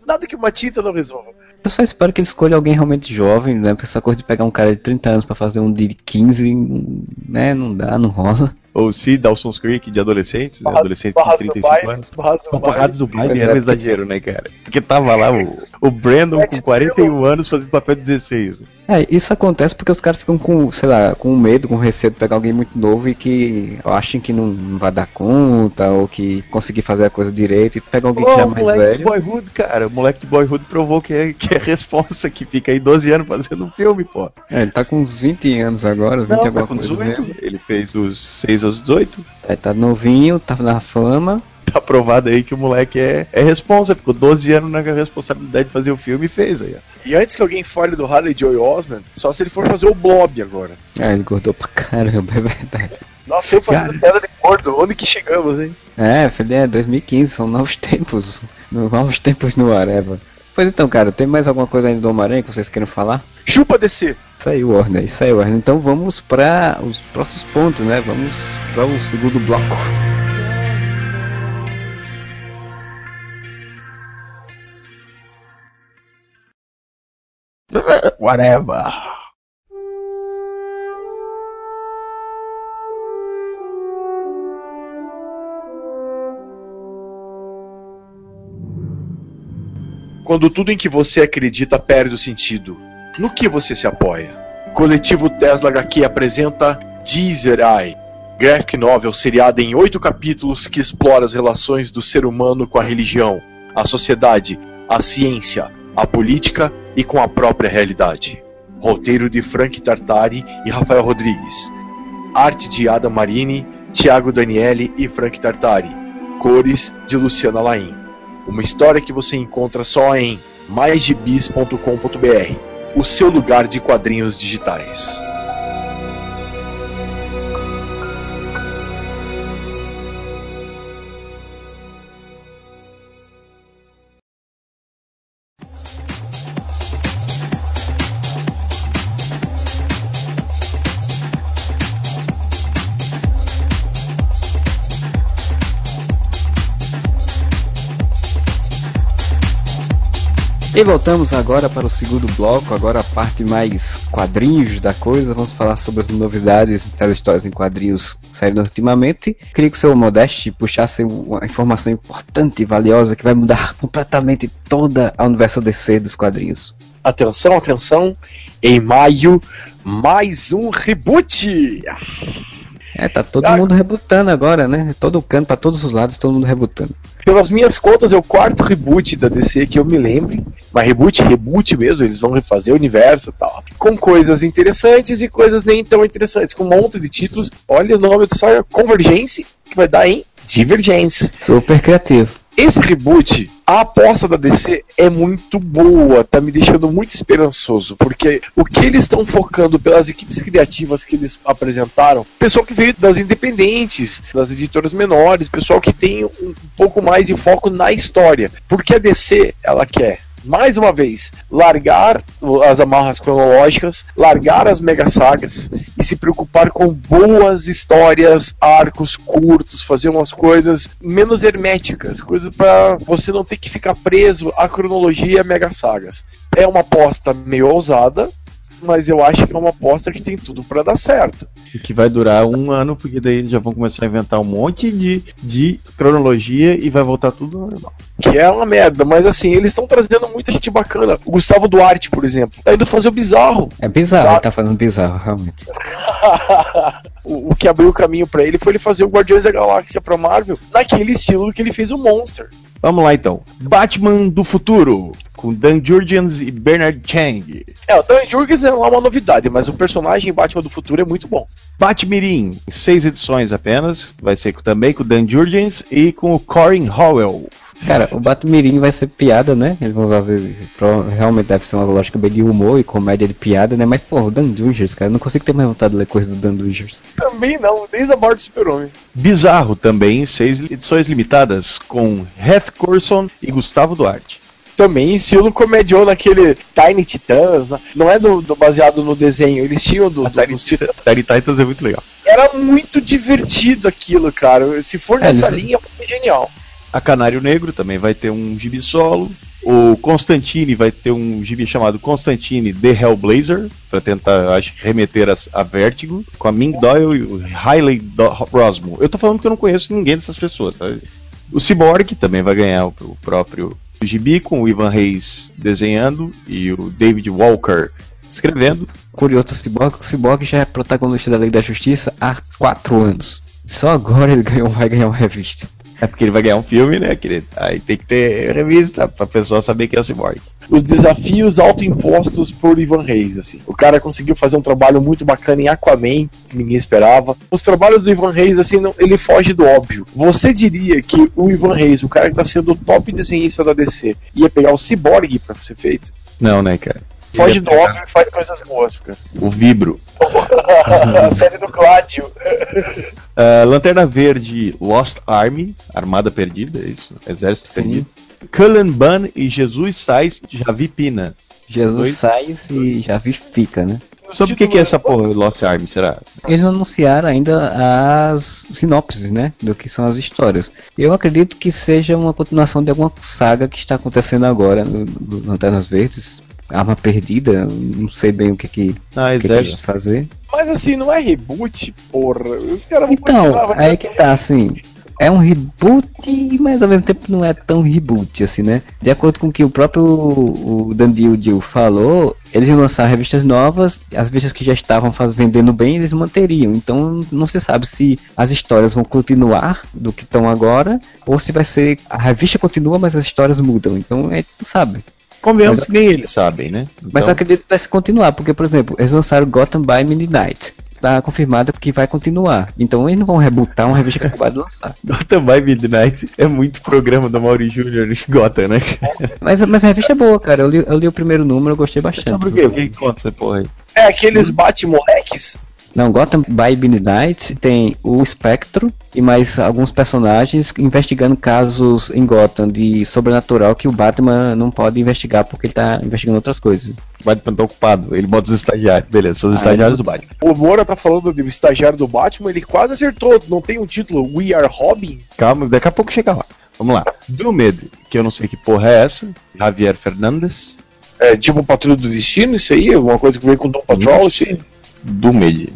Nada que uma tinta não resolva. Eu só espero que ele escolha alguém realmente jovem, né? Porque essa coisa de pegar um cara de 30 anos pra fazer um de 15, né? Não dá, não rola. Ou se Dawson's Creek de adolescentes, né? Adolescentes de Barras do 35 baile. anos. Barras do. Barrados do baile era é um exagero, né, cara? Porque tava lá o, o Brandon com 41 anos fazendo papel de 16. É, isso acontece porque os caras ficam com, sei lá, com medo, com receio de pegar alguém muito novo e que acham que não, vai dar conta, ou que conseguir fazer a coisa direito e pega alguém que já é Ô, mais moleque de velho. Boyhood, cara. O moleque de Boyhood provou que é, que é responsa, que fica aí 12 anos fazendo um filme, pô. É, ele tá com uns 20 anos agora, 20 Não, alguma tá com coisa 18. mesmo. Ele fez os 6 aos 18. Aí tá novinho, tá na fama. Tá provado aí que o moleque é, é responsa. Ficou 12 anos na responsabilidade de fazer o filme e fez aí. ó. E antes que alguém fale do Harley Joy Osment, só se ele for fazer o Blob agora. É, ele engordou pra caramba, é verdade. Nossa, eu fazendo Cara. pedra de gordo, onde que chegamos, hein? É, filho, é 2015, são novos tempos. Novos tempos no Areva. Pois então, cara, tem mais alguma coisa ainda do Homem-Aranha que vocês queiram falar? Chupa descer. Isso aí, Warner, isso aí, Warner. Então vamos para os próximos pontos, né? Vamos para o segundo bloco. Whatever. Quando tudo em que você acredita perde o sentido, no que você se apoia? Coletivo Tesla HQ apresenta Deezer Eye, graphic novel seriada em oito capítulos que explora as relações do ser humano com a religião, a sociedade, a ciência, a política e com a própria realidade. Roteiro de Frank Tartari e Rafael Rodrigues. Arte de Adam Marini, Thiago Daniele e Frank Tartari. Cores de Luciana Laim. Uma história que você encontra só em maisgibis.com.br, o seu lugar de quadrinhos digitais. E voltamos agora para o segundo bloco, agora a parte mais quadrinhos da coisa. Vamos falar sobre as novidades das histórias em quadrinhos saíram ultimamente. Queria que o seu Modeste puxasse uma informação importante e valiosa que vai mudar completamente toda a universo DC dos quadrinhos. Atenção, atenção, em maio, mais um reboot! É, tá todo Ah. mundo rebutando agora, né? Todo canto, para todos os lados, todo mundo rebutando. Pelas minhas contas, é o quarto reboot da DC que eu me lembre. Mas reboot, reboot mesmo, eles vão refazer o universo e tal. Com coisas interessantes e coisas nem tão interessantes. Com um monte de títulos. Olha o nome dessa Convergence, que vai dar em Divergence. Super criativo. Esse reboot, a aposta da DC é muito boa, tá me deixando muito esperançoso, porque o que eles estão focando pelas equipes criativas que eles apresentaram, pessoal que veio das independentes, das editoras menores, pessoal que tem um pouco mais de foco na história. Porque a DC, ela quer mais uma vez, largar as amarras cronológicas, largar as mega sagas e se preocupar com boas histórias, arcos curtos, fazer umas coisas menos herméticas, coisas para você não ter que ficar preso à cronologia mega sagas. É uma aposta meio ousada, mas eu acho que é uma aposta que tem tudo para dar certo. E que vai durar um ano, porque daí eles já vão começar a inventar um monte de, de cronologia e vai voltar tudo normal. Que é uma merda, mas assim, eles estão trazendo muita gente bacana. O Gustavo Duarte, por exemplo, tá indo fazer o bizarro. É bizarro, Exato. ele tá fazendo bizarro, realmente. o, o que abriu o caminho pra ele foi ele fazer o Guardiões da Galáxia pra Marvel naquele estilo que ele fez o Monster. Vamos lá então. Batman do futuro, com Dan Jurgens e Bernard Chang. É, o Dan Jurgens é lá uma novidade, mas o personagem Batman do futuro é muito bom. Batmirim, seis edições apenas. Vai ser também com o Dan Jurgens e com o Corin Howell. Cara, o Batmirim vai ser piada, né? Eles vão fazer. Realmente deve ser uma lógica bem de humor e comédia de piada, né? Mas, pô, o Dan Dungers, cara, eu não consigo ter mais vontade de ler coisa do Dan Dungers. Também não, desde a morte do Super-Homem. Bizarro também, seis edições limitadas, com Heath Corson e Gustavo Duarte. Também estilo comediou naquele Tiny Titans, né? não é do, do- baseado no desenho, eles tinham do, do, dos Titãs. série Titans é muito legal. Era muito divertido aquilo, cara. Se for É, nessa eles- linha, foi genial. A Canário Negro também vai ter um gibi solo. O Constantine vai ter um gibi chamado Constantine The Hellblazer, para tentar, acho, que remeter a, a Vertigo, com a Ming Doyle e o Riley Do- Rosmo. Eu tô falando que eu não conheço ninguém dessas pessoas. tá? O Cyborg também vai ganhar o, o próprio gibi, com o Ivan Reis desenhando e o David Walker escrevendo. Curioso, o Cyborg já é protagonista da Lei da Justiça há quatro anos. Só agora ele ganhou, vai ganhar uma revista. É porque ele vai ganhar um filme, né, querido? Aí tem que ter revista pra pessoa saber quem é o Cyborg. Os desafios autoimpostos por Ivan Reis, assim. O cara conseguiu fazer um trabalho muito bacana em Aquaman, que ninguém esperava. Os trabalhos do Ivan Reis, assim, não- ele foge do óbvio. Você diria que o Ivan Reis, o cara que tá sendo o top desenhista da DC, ia pegar o Cyborg pra ser feito? Não, né, cara? Foge do óbvio e faz coisas boas, cara. O Vibro. a série do Gládio. Ah, Lanterna Verde Lost Army, Armada Perdida, é isso? Exército Sim. Perdido. Cullen Bunn e Jesus Sais Javi Pina. Jesus Dois- sai e já fica, né? Sobre o que, que é essa porra Lost Army, será? Eles não anunciaram ainda as sinopses, né? Do que são as histórias. Eu acredito que seja uma continuação de alguma saga que está acontecendo agora no, no Lanternas Verdes. Arma perdida, não sei bem o que que, Ah, que, que fazer. Mas assim, não é reboot, porra. Os caras vão Então, continuar, vai aí que tá, assim. É um reboot, mas ao mesmo tempo não é tão reboot, assim, né? De acordo com o que o próprio o Dan Dill falou, eles iam lançar revistas novas, as revistas que já estavam faz, vendendo bem, eles manteriam. Então não se sabe se as histórias vão continuar do que estão agora, ou se vai ser. A revista continua, mas as histórias mudam. Então a gente não sabe. Convenhamos Mas- que nem eles sabem, né? Mas Então, eu acredito que vai se continuar, porque, por exemplo, eles lançaram Gotham by Midnight. Está confirmado que vai continuar. Então eles não vão rebootar uma revista que acabaram de lançar. Gotham by Midnight é muito programa do Mauri Júnior Gotham, né? Mas, mas a revista é boa, cara. Eu li, eu li o primeiro número, eu gostei bastante. Sobre o quê? O que que conta essa porra aí? É aqueles bate-moleques. Não, Gotham by Midnight tem o Espectro e mais alguns personagens investigando casos em Gotham de sobrenatural que o Batman não pode investigar porque ele tá investigando outras coisas. O Batman tá ocupado, ele bota os estagiários. Beleza, são os Ah, estagiários do Batman. O Moura tá falando do estagiário do Batman, ele quase acertou. Não tem um título We Are Robin? Calma, daqui a pouco chega lá. Vamos lá. Doomed, que eu não sei que porra é essa. Javier Fernandes. É tipo Patrulha do Destino, isso aí? Alguma coisa que veio com Doom Patrol, isso aí? Doomed.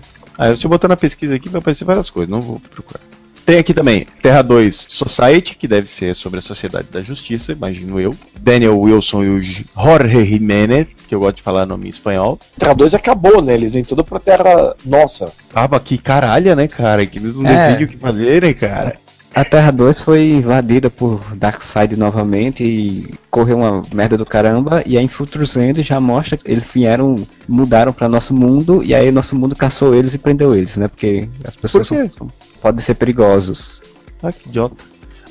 Se eu botar na pesquisa aqui vai aparecer várias coisas, não vou procurar. Tem aqui também Terra 2 Society, que deve ser sobre a Sociedade da Justiça, imagino eu. Daniel Wilson e o Jorge Jiménez, que eu gosto de falar nome em espanhol. Terra 2 acabou, né? Eles vêm tudo pra Terra Nossa. Ah, mas que caralha, né, cara? Que eles não É. decidem o que fazer, né, cara? A Terra 2 foi invadida por Darkseid novamente e correu uma merda do caramba. E aí em Future's End já mostra que eles vieram, mudaram para nosso mundo e aí nosso mundo caçou eles e prendeu eles, né? Porque as pessoas Por quê? são- podem ser perigosos. Ah, que idiota.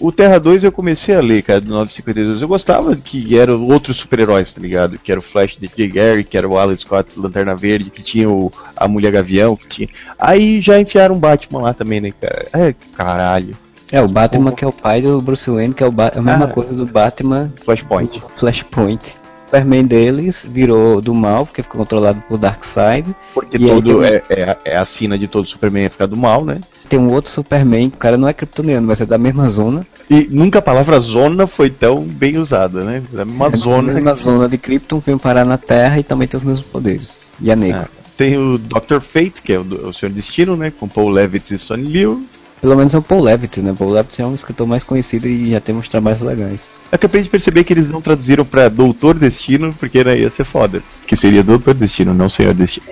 O Terra 2 eu comecei a ler, cara, do 952. Eu gostava que eram outros super-heróis, tá ligado? Que era o Flash de Jay Gary, que era o Alan Scott Lanterna Verde, que tinha o, a Mulher Gavião, que tinha. Aí já enfiaram o Batman lá também, né, cara? É, caralho. É, o Batman que é o pai do Bruce Wayne, que é o Ba- a mesma Ah. coisa do Batman Flashpoint. do Flashpoint. O Superman deles virou do mal, porque ficou controlado por Darkseid. Porque todo é, é, a- é a sina de todo Superman é ficar do mal, né? Tem um outro Superman, o cara não é kryptoniano, mas é da mesma zona. E nunca a palavra zona foi tão bem usada, né? É uma É zona. da mesma zona de Krypton, veio parar na Terra e também tem os mesmos poderes. E é negro. Ah, Tem o Dr. Fate, que é o, o Senhor Destino, né? Com Paul Levitz e Sonny Liu. Pelo menos é o Paul Levitz, né? Paul Levitz é um escritor mais conhecido e já tem uns trabalhos legais. Eu acabei de perceber que eles não traduziram pra Doutor Destino, porque né, ia ser foda. Que seria Doutor Destino, não Senhor Destino.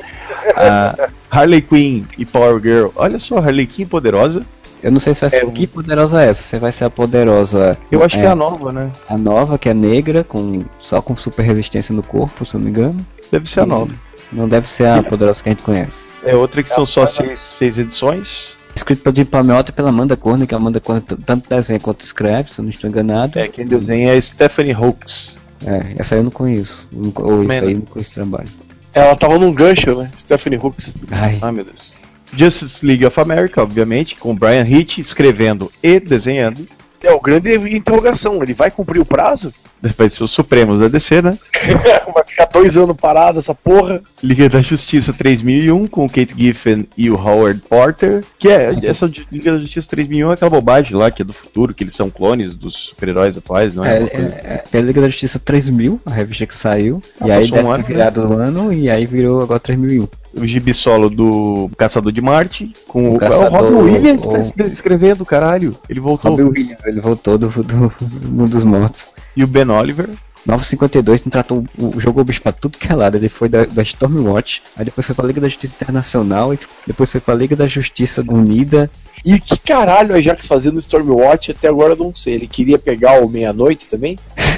A Harley Quinn e Power Girl. Olha só, Harley Quinn poderosa. Eu não sei se vai ser. É, que poderosa é essa? Você vai ser a poderosa. Eu acho que é a nova, né? a nova, que é negra, com só com super resistência no corpo, se eu não me engano. Deve ser a nova. Não deve ser a poderosa que a gente conhece. É outra que são só seis, seis edições. Escrito pelo Jim Palmiotti e pela Amanda Corner, que a Amanda Corner tanto desenha quanto escreve, se eu não estou enganado. É, quem desenha é Stephanie Hawks. É, essa aí eu não conheço. Não Ou isso aí eu não conheço trabalho. Ela tava num gancho, né? Stephanie Hooks. Ai, Ah, meu Deus. Justice League of America, obviamente, com Brian Hitch escrevendo e desenhando. É o grande interrogação. Ele vai cumprir o prazo? Vai ser os Supremos da DC, né? vai ficar dois anos parado essa porra? Liga da Justiça 3001 com o Kate Giffen e o Howard Porter. Que é essa Liga da Justiça 3001 é aquela bobagem lá que é do futuro, que eles são clones dos super-heróis atuais, não é? é, é, é a Liga da Justiça 3000, a revista que saiu. Ah, e aí deve um ter ano, né? virado o ano, e aí virou agora 3001. O gibi solo do Caçador de Marte, com O o, é o Caçador, Robin Williams que o- tá es- escrevendo, caralho. Ele voltou. Robin Williams, ele voltou do, do mundo dos mortos. E o Ben Oliver. 952 não tratou o, o jogou o bicho pra tudo que é lado. Ele foi da, da Stormwatch, aí depois foi pra Liga da Justiça Internacional, e depois foi pra Liga da Justiça Unida. E que caralho a Jax fazendo Stormwatch até agora eu não sei. Ele queria pegar o meia-noite também?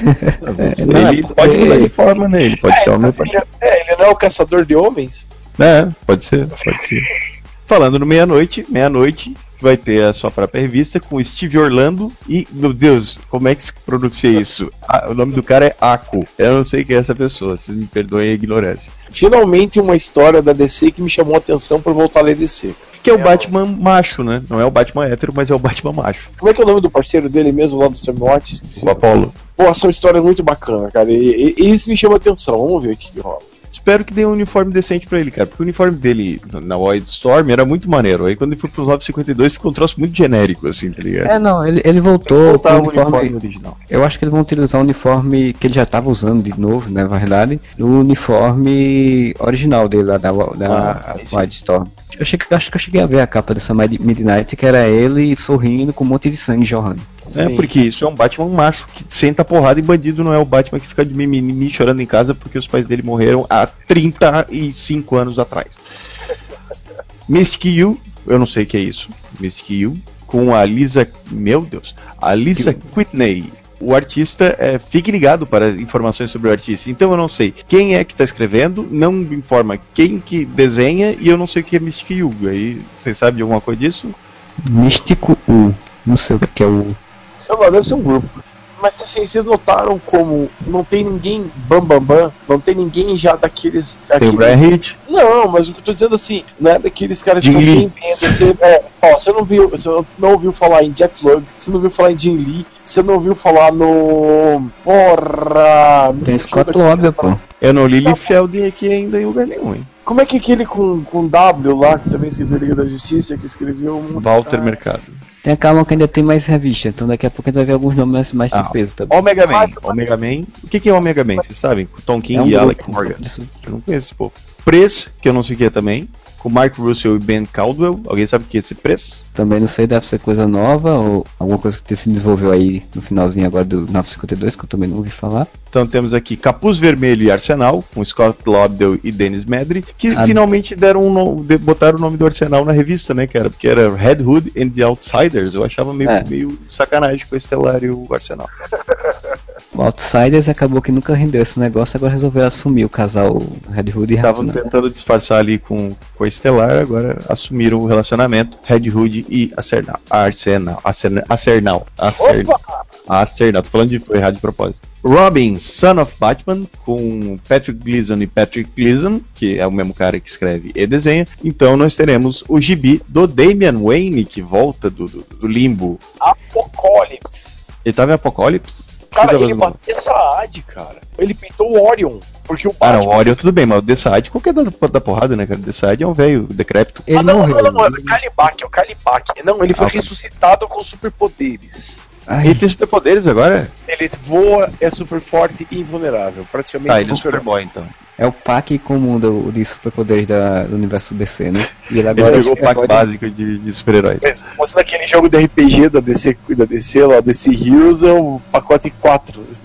não, ele é pode mudar de forma, né? Ele pode ser homem, pode Ele, é, ele não é o caçador de homens? É, pode ser, pode ser. Falando no meia-noite, meia-noite vai ter a sua própria revista com o Steve Orlando e, meu Deus, como é que se pronuncia isso? Ah, o nome do cara é Ako. Eu não sei quem é essa pessoa, vocês me perdoem a ignorância. Finalmente uma história da DC que me chamou a atenção por voltar a ler DC. Que é o Batman macho, né? Não é o Batman hétero, mas é o Batman macho. Como é que é o nome do parceiro dele mesmo lá do Stormwatch? Esqueci. O Apollo. Pô, são histórias muito bacanas, cara. E, e- e isso me chama a atenção. Vamos ver o que rola. Espero que dê um uniforme decente pra ele, cara. Porque o uniforme dele na Wildstorm era muito maneiro. Aí quando ele foi pros 952 ficou um troço muito genérico, assim, tá ligado? É, não, ele, ele voltou com Voltar o o uniforme uniforme. original. Eu acho que eles vão utilizar o uniforme que ele já estava usando de novo, né, na verdade, o uniforme original dele lá da, da Ah. Wildstorm. Eu cheguei, acho que eu cheguei a ver a capa dessa Mid- Midnight, que era ele sorrindo com um monte de sangue jorrando. É, Sim. porque isso é um Batman macho que senta porrada em bandido, não é o Batman que fica de mimimi chorando em casa porque os pais dele morreram há 35 anos atrás. Mystic You, eu não sei o que é isso. Mystic You, com a Lisa. Meu Deus, a Lisa Whitney. O artista, é, fique ligado para informações sobre o artista. Então eu não sei quem é que está escrevendo, não me informa quem que desenha e eu não sei o que é Mystic You. Aí vocês sabem de alguma coisa disso? Místico U, não sei o que é o. Sei lá, deve ser um grupo. Mas assim, vocês notaram como não tem ninguém bam bam bam, não tem ninguém já daqueles. Tem daqueles... o Brian Hitch. Não, mas o que eu tô dizendo assim, não é daqueles caras que estão sempre em DC. É, ó, você não viu, você não ouviu falar em Jeff Loeb, você não ouviu falar em Jim Lee, você não ouviu falar no. Porra! Tem Scott Lobby, pô. Eu não li Liefeld aqui ainda em lugar nenhum, hein? Como é que aquele com, com W lá, que também escreveu Liga da Justiça, que escreveu um. Walter Ah, Mercado. Tenha calma que ainda tem mais revista, então daqui a pouco a gente vai ver alguns nomes mais, Ah. de peso também. Omega Man. Omega Man. O que que é Omega Man? Vocês sabem? Tom King É um e Alec Morgan. Eu não conheço esse povo. Press, que eu não sei o que é também. Com Mark Russell e Ben Caldwell. Alguém sabe o que é esse Press? Também não sei, deve ser coisa nova ou alguma coisa que se desenvolveu aí no finalzinho agora do 952, que eu também não ouvi falar. Então temos aqui Capuz Vermelho e Arsenal, com Scott Lobdell e Dennis Medry, que Ah, finalmente deram um no... botaram o nome do Arsenal na revista, né, cara? Porque era Red Hood and the Outsiders. Eu achava meio, É. meio sacanagem com o Estelar e o Arsenal. O Outsiders acabou que nunca rendeu esse negócio, agora resolveu assumir o casal Red Hood e Estavam tentando disfarçar ali com, com a Estelar, agora assumiram o relacionamento Red Hood e Arsenal. Arsenal. Arsenal. Arsenal. Arsenal. Arsenal. Tô falando de foi errado de propósito. Robin, Son of Batman, com Patrick Gleason e Patrick Gleason, que é o mesmo cara que escreve e desenha. Então nós teremos o gibi do Damian Wayne, que volta do, do, do limbo. Apocalipse. Ele tava em Apocalipse? Cara, ele bateu essa ad, cara. Ele peitou o Orion. Porque o Ah, não, Batman. o Orion tudo bem, mas o Decide, qualquer da, da porrada, né, cara? O Decide é um velho decrépito. Ele ah, não, morreu. não, não, é o Calibac, é o Calibac. Não, ele foi Ah, ressuscitado com superpoderes. Ai, Ele tem superpoderes agora? Ele voa, é super forte e invulnerável. Praticamente Tá, ele é um Superboy, então. É o pack comum do, de superpoderes da, do universo DC, né? E ele Ele agora pegou o pack pode- básico de, de super-heróis. Você naquele jogo de RPG da DC, da DC lá, DC Heroes é o pacote 4.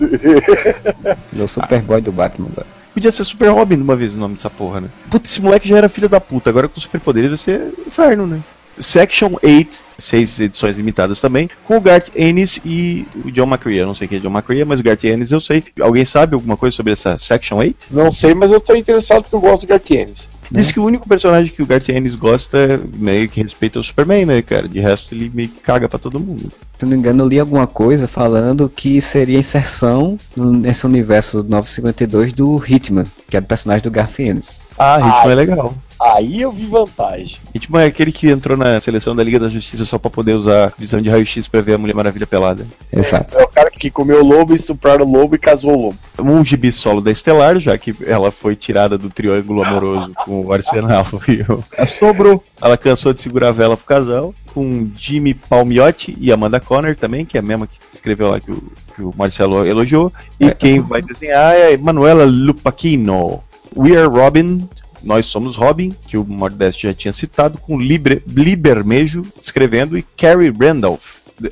Ele é o Superboy do Batman agora. Podia ser Super Robin de uma vez o nome dessa porra, né? Puta, esse moleque já era filho da puta, agora com superpoderes vai ser inferno, né? Section 8, seis edições limitadas também, com o Garth Ennis e o John McCrea. Eu não sei quem é John McCrea, mas o Garth Ennis eu sei. Alguém sabe alguma coisa sobre essa Section 8? Não sei, mas eu tô interessado porque eu gosto do Gartienes. Diz que o único personagem que o Garth Ennis gosta meio que respeita é o Superman, né, cara? De resto ele meio que caga pra todo mundo. Se não me engano, eu li alguma coisa falando que seria inserção nesse universo 952 do Hitman, que é do personagem do Garth Ennis. Ah, Hitman Ai. é legal. Aí eu vi vantagem. Hitman é aquele que entrou na seleção da Liga da Justiça só pra poder usar visão de raio-x pra ver a Mulher Maravilha pelada. Exato. É o cara que comeu o lobo, estupraram o lobo e casou o lobo. um gibi solo da Estelar, já que ela foi tirada do triângulo amoroso com o Arsenal e o a Sobrou. Ela cansou de segurar a vela pro casal, com Jimmy Palmiotti e Amanda Conner também, que é a mesma que escreveu lá que o, que o Marcelo elogiou. E É, quem como vai assim? desenhar é Manuela Lupacchino. We Are Robin, Nós Somos Robin, que o Modeste já tinha citado, com Libre, Libermejo escrevendo e Carrie Randolph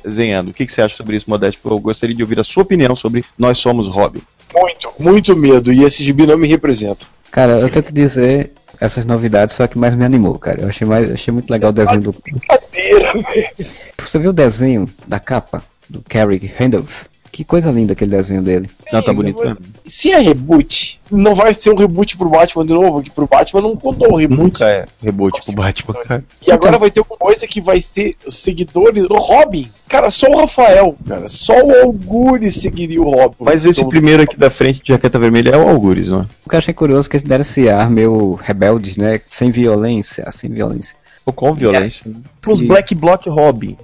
desenhando. O que, que você acha sobre isso, Modeste? Eu gostaria de ouvir a sua opinião sobre Nós Somos Robin. Muito, muito medo. E esse gibi não me representa. Cara, eu tenho que dizer, essas novidades foi a que mais me animou, cara. Eu achei, mais, achei muito legal o desenho do. do- Brincadeira, velho. Você viu o desenho da capa do Carrie Randolph? Que coisa linda aquele desenho dele. Não, tá bonito, né? Se é reboot, não vai ser um reboot pro Batman de novo, que pro Batman não contou o reboot. Nunca é reboot pro Batman, cara. E agora vai ter uma coisa que vai ter seguidores do Robin. Cara, só o Rafael, cara. Só o Algures seguiria o Robin. Mas esse Então, primeiro aqui da frente de jaqueta vermelha é o Algures, não é? O que eu achei curioso é que eles deram esse ar meio rebeldes, né? Sem violência, sem violência. Ou com violência. Os Black Block Robin.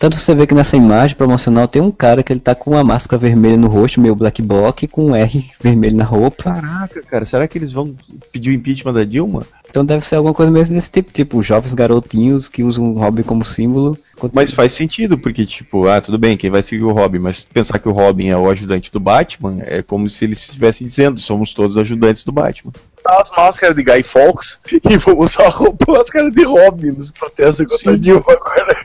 Tanto você vê que nessa imagem promocional tem um cara que ele tá com uma máscara vermelha no rosto, meio black block, com um R vermelho na roupa. Caraca, cara, será que eles vão pedir o impeachment da Dilma? Então deve ser alguma coisa mesmo desse tipo, tipo jovens garotinhos que usam o Robin como símbolo. Mas faz sentido, porque, tipo, ah, tudo bem, quem vai seguir o Robin, mas pensar que o Robin é o ajudante do Batman é como se eles estivessem dizendo, somos todos ajudantes do Batman. Botar as máscaras de Guy Fawkes e vamos usar a roupa, máscara de Robin nos protestos contra a Dilma agora.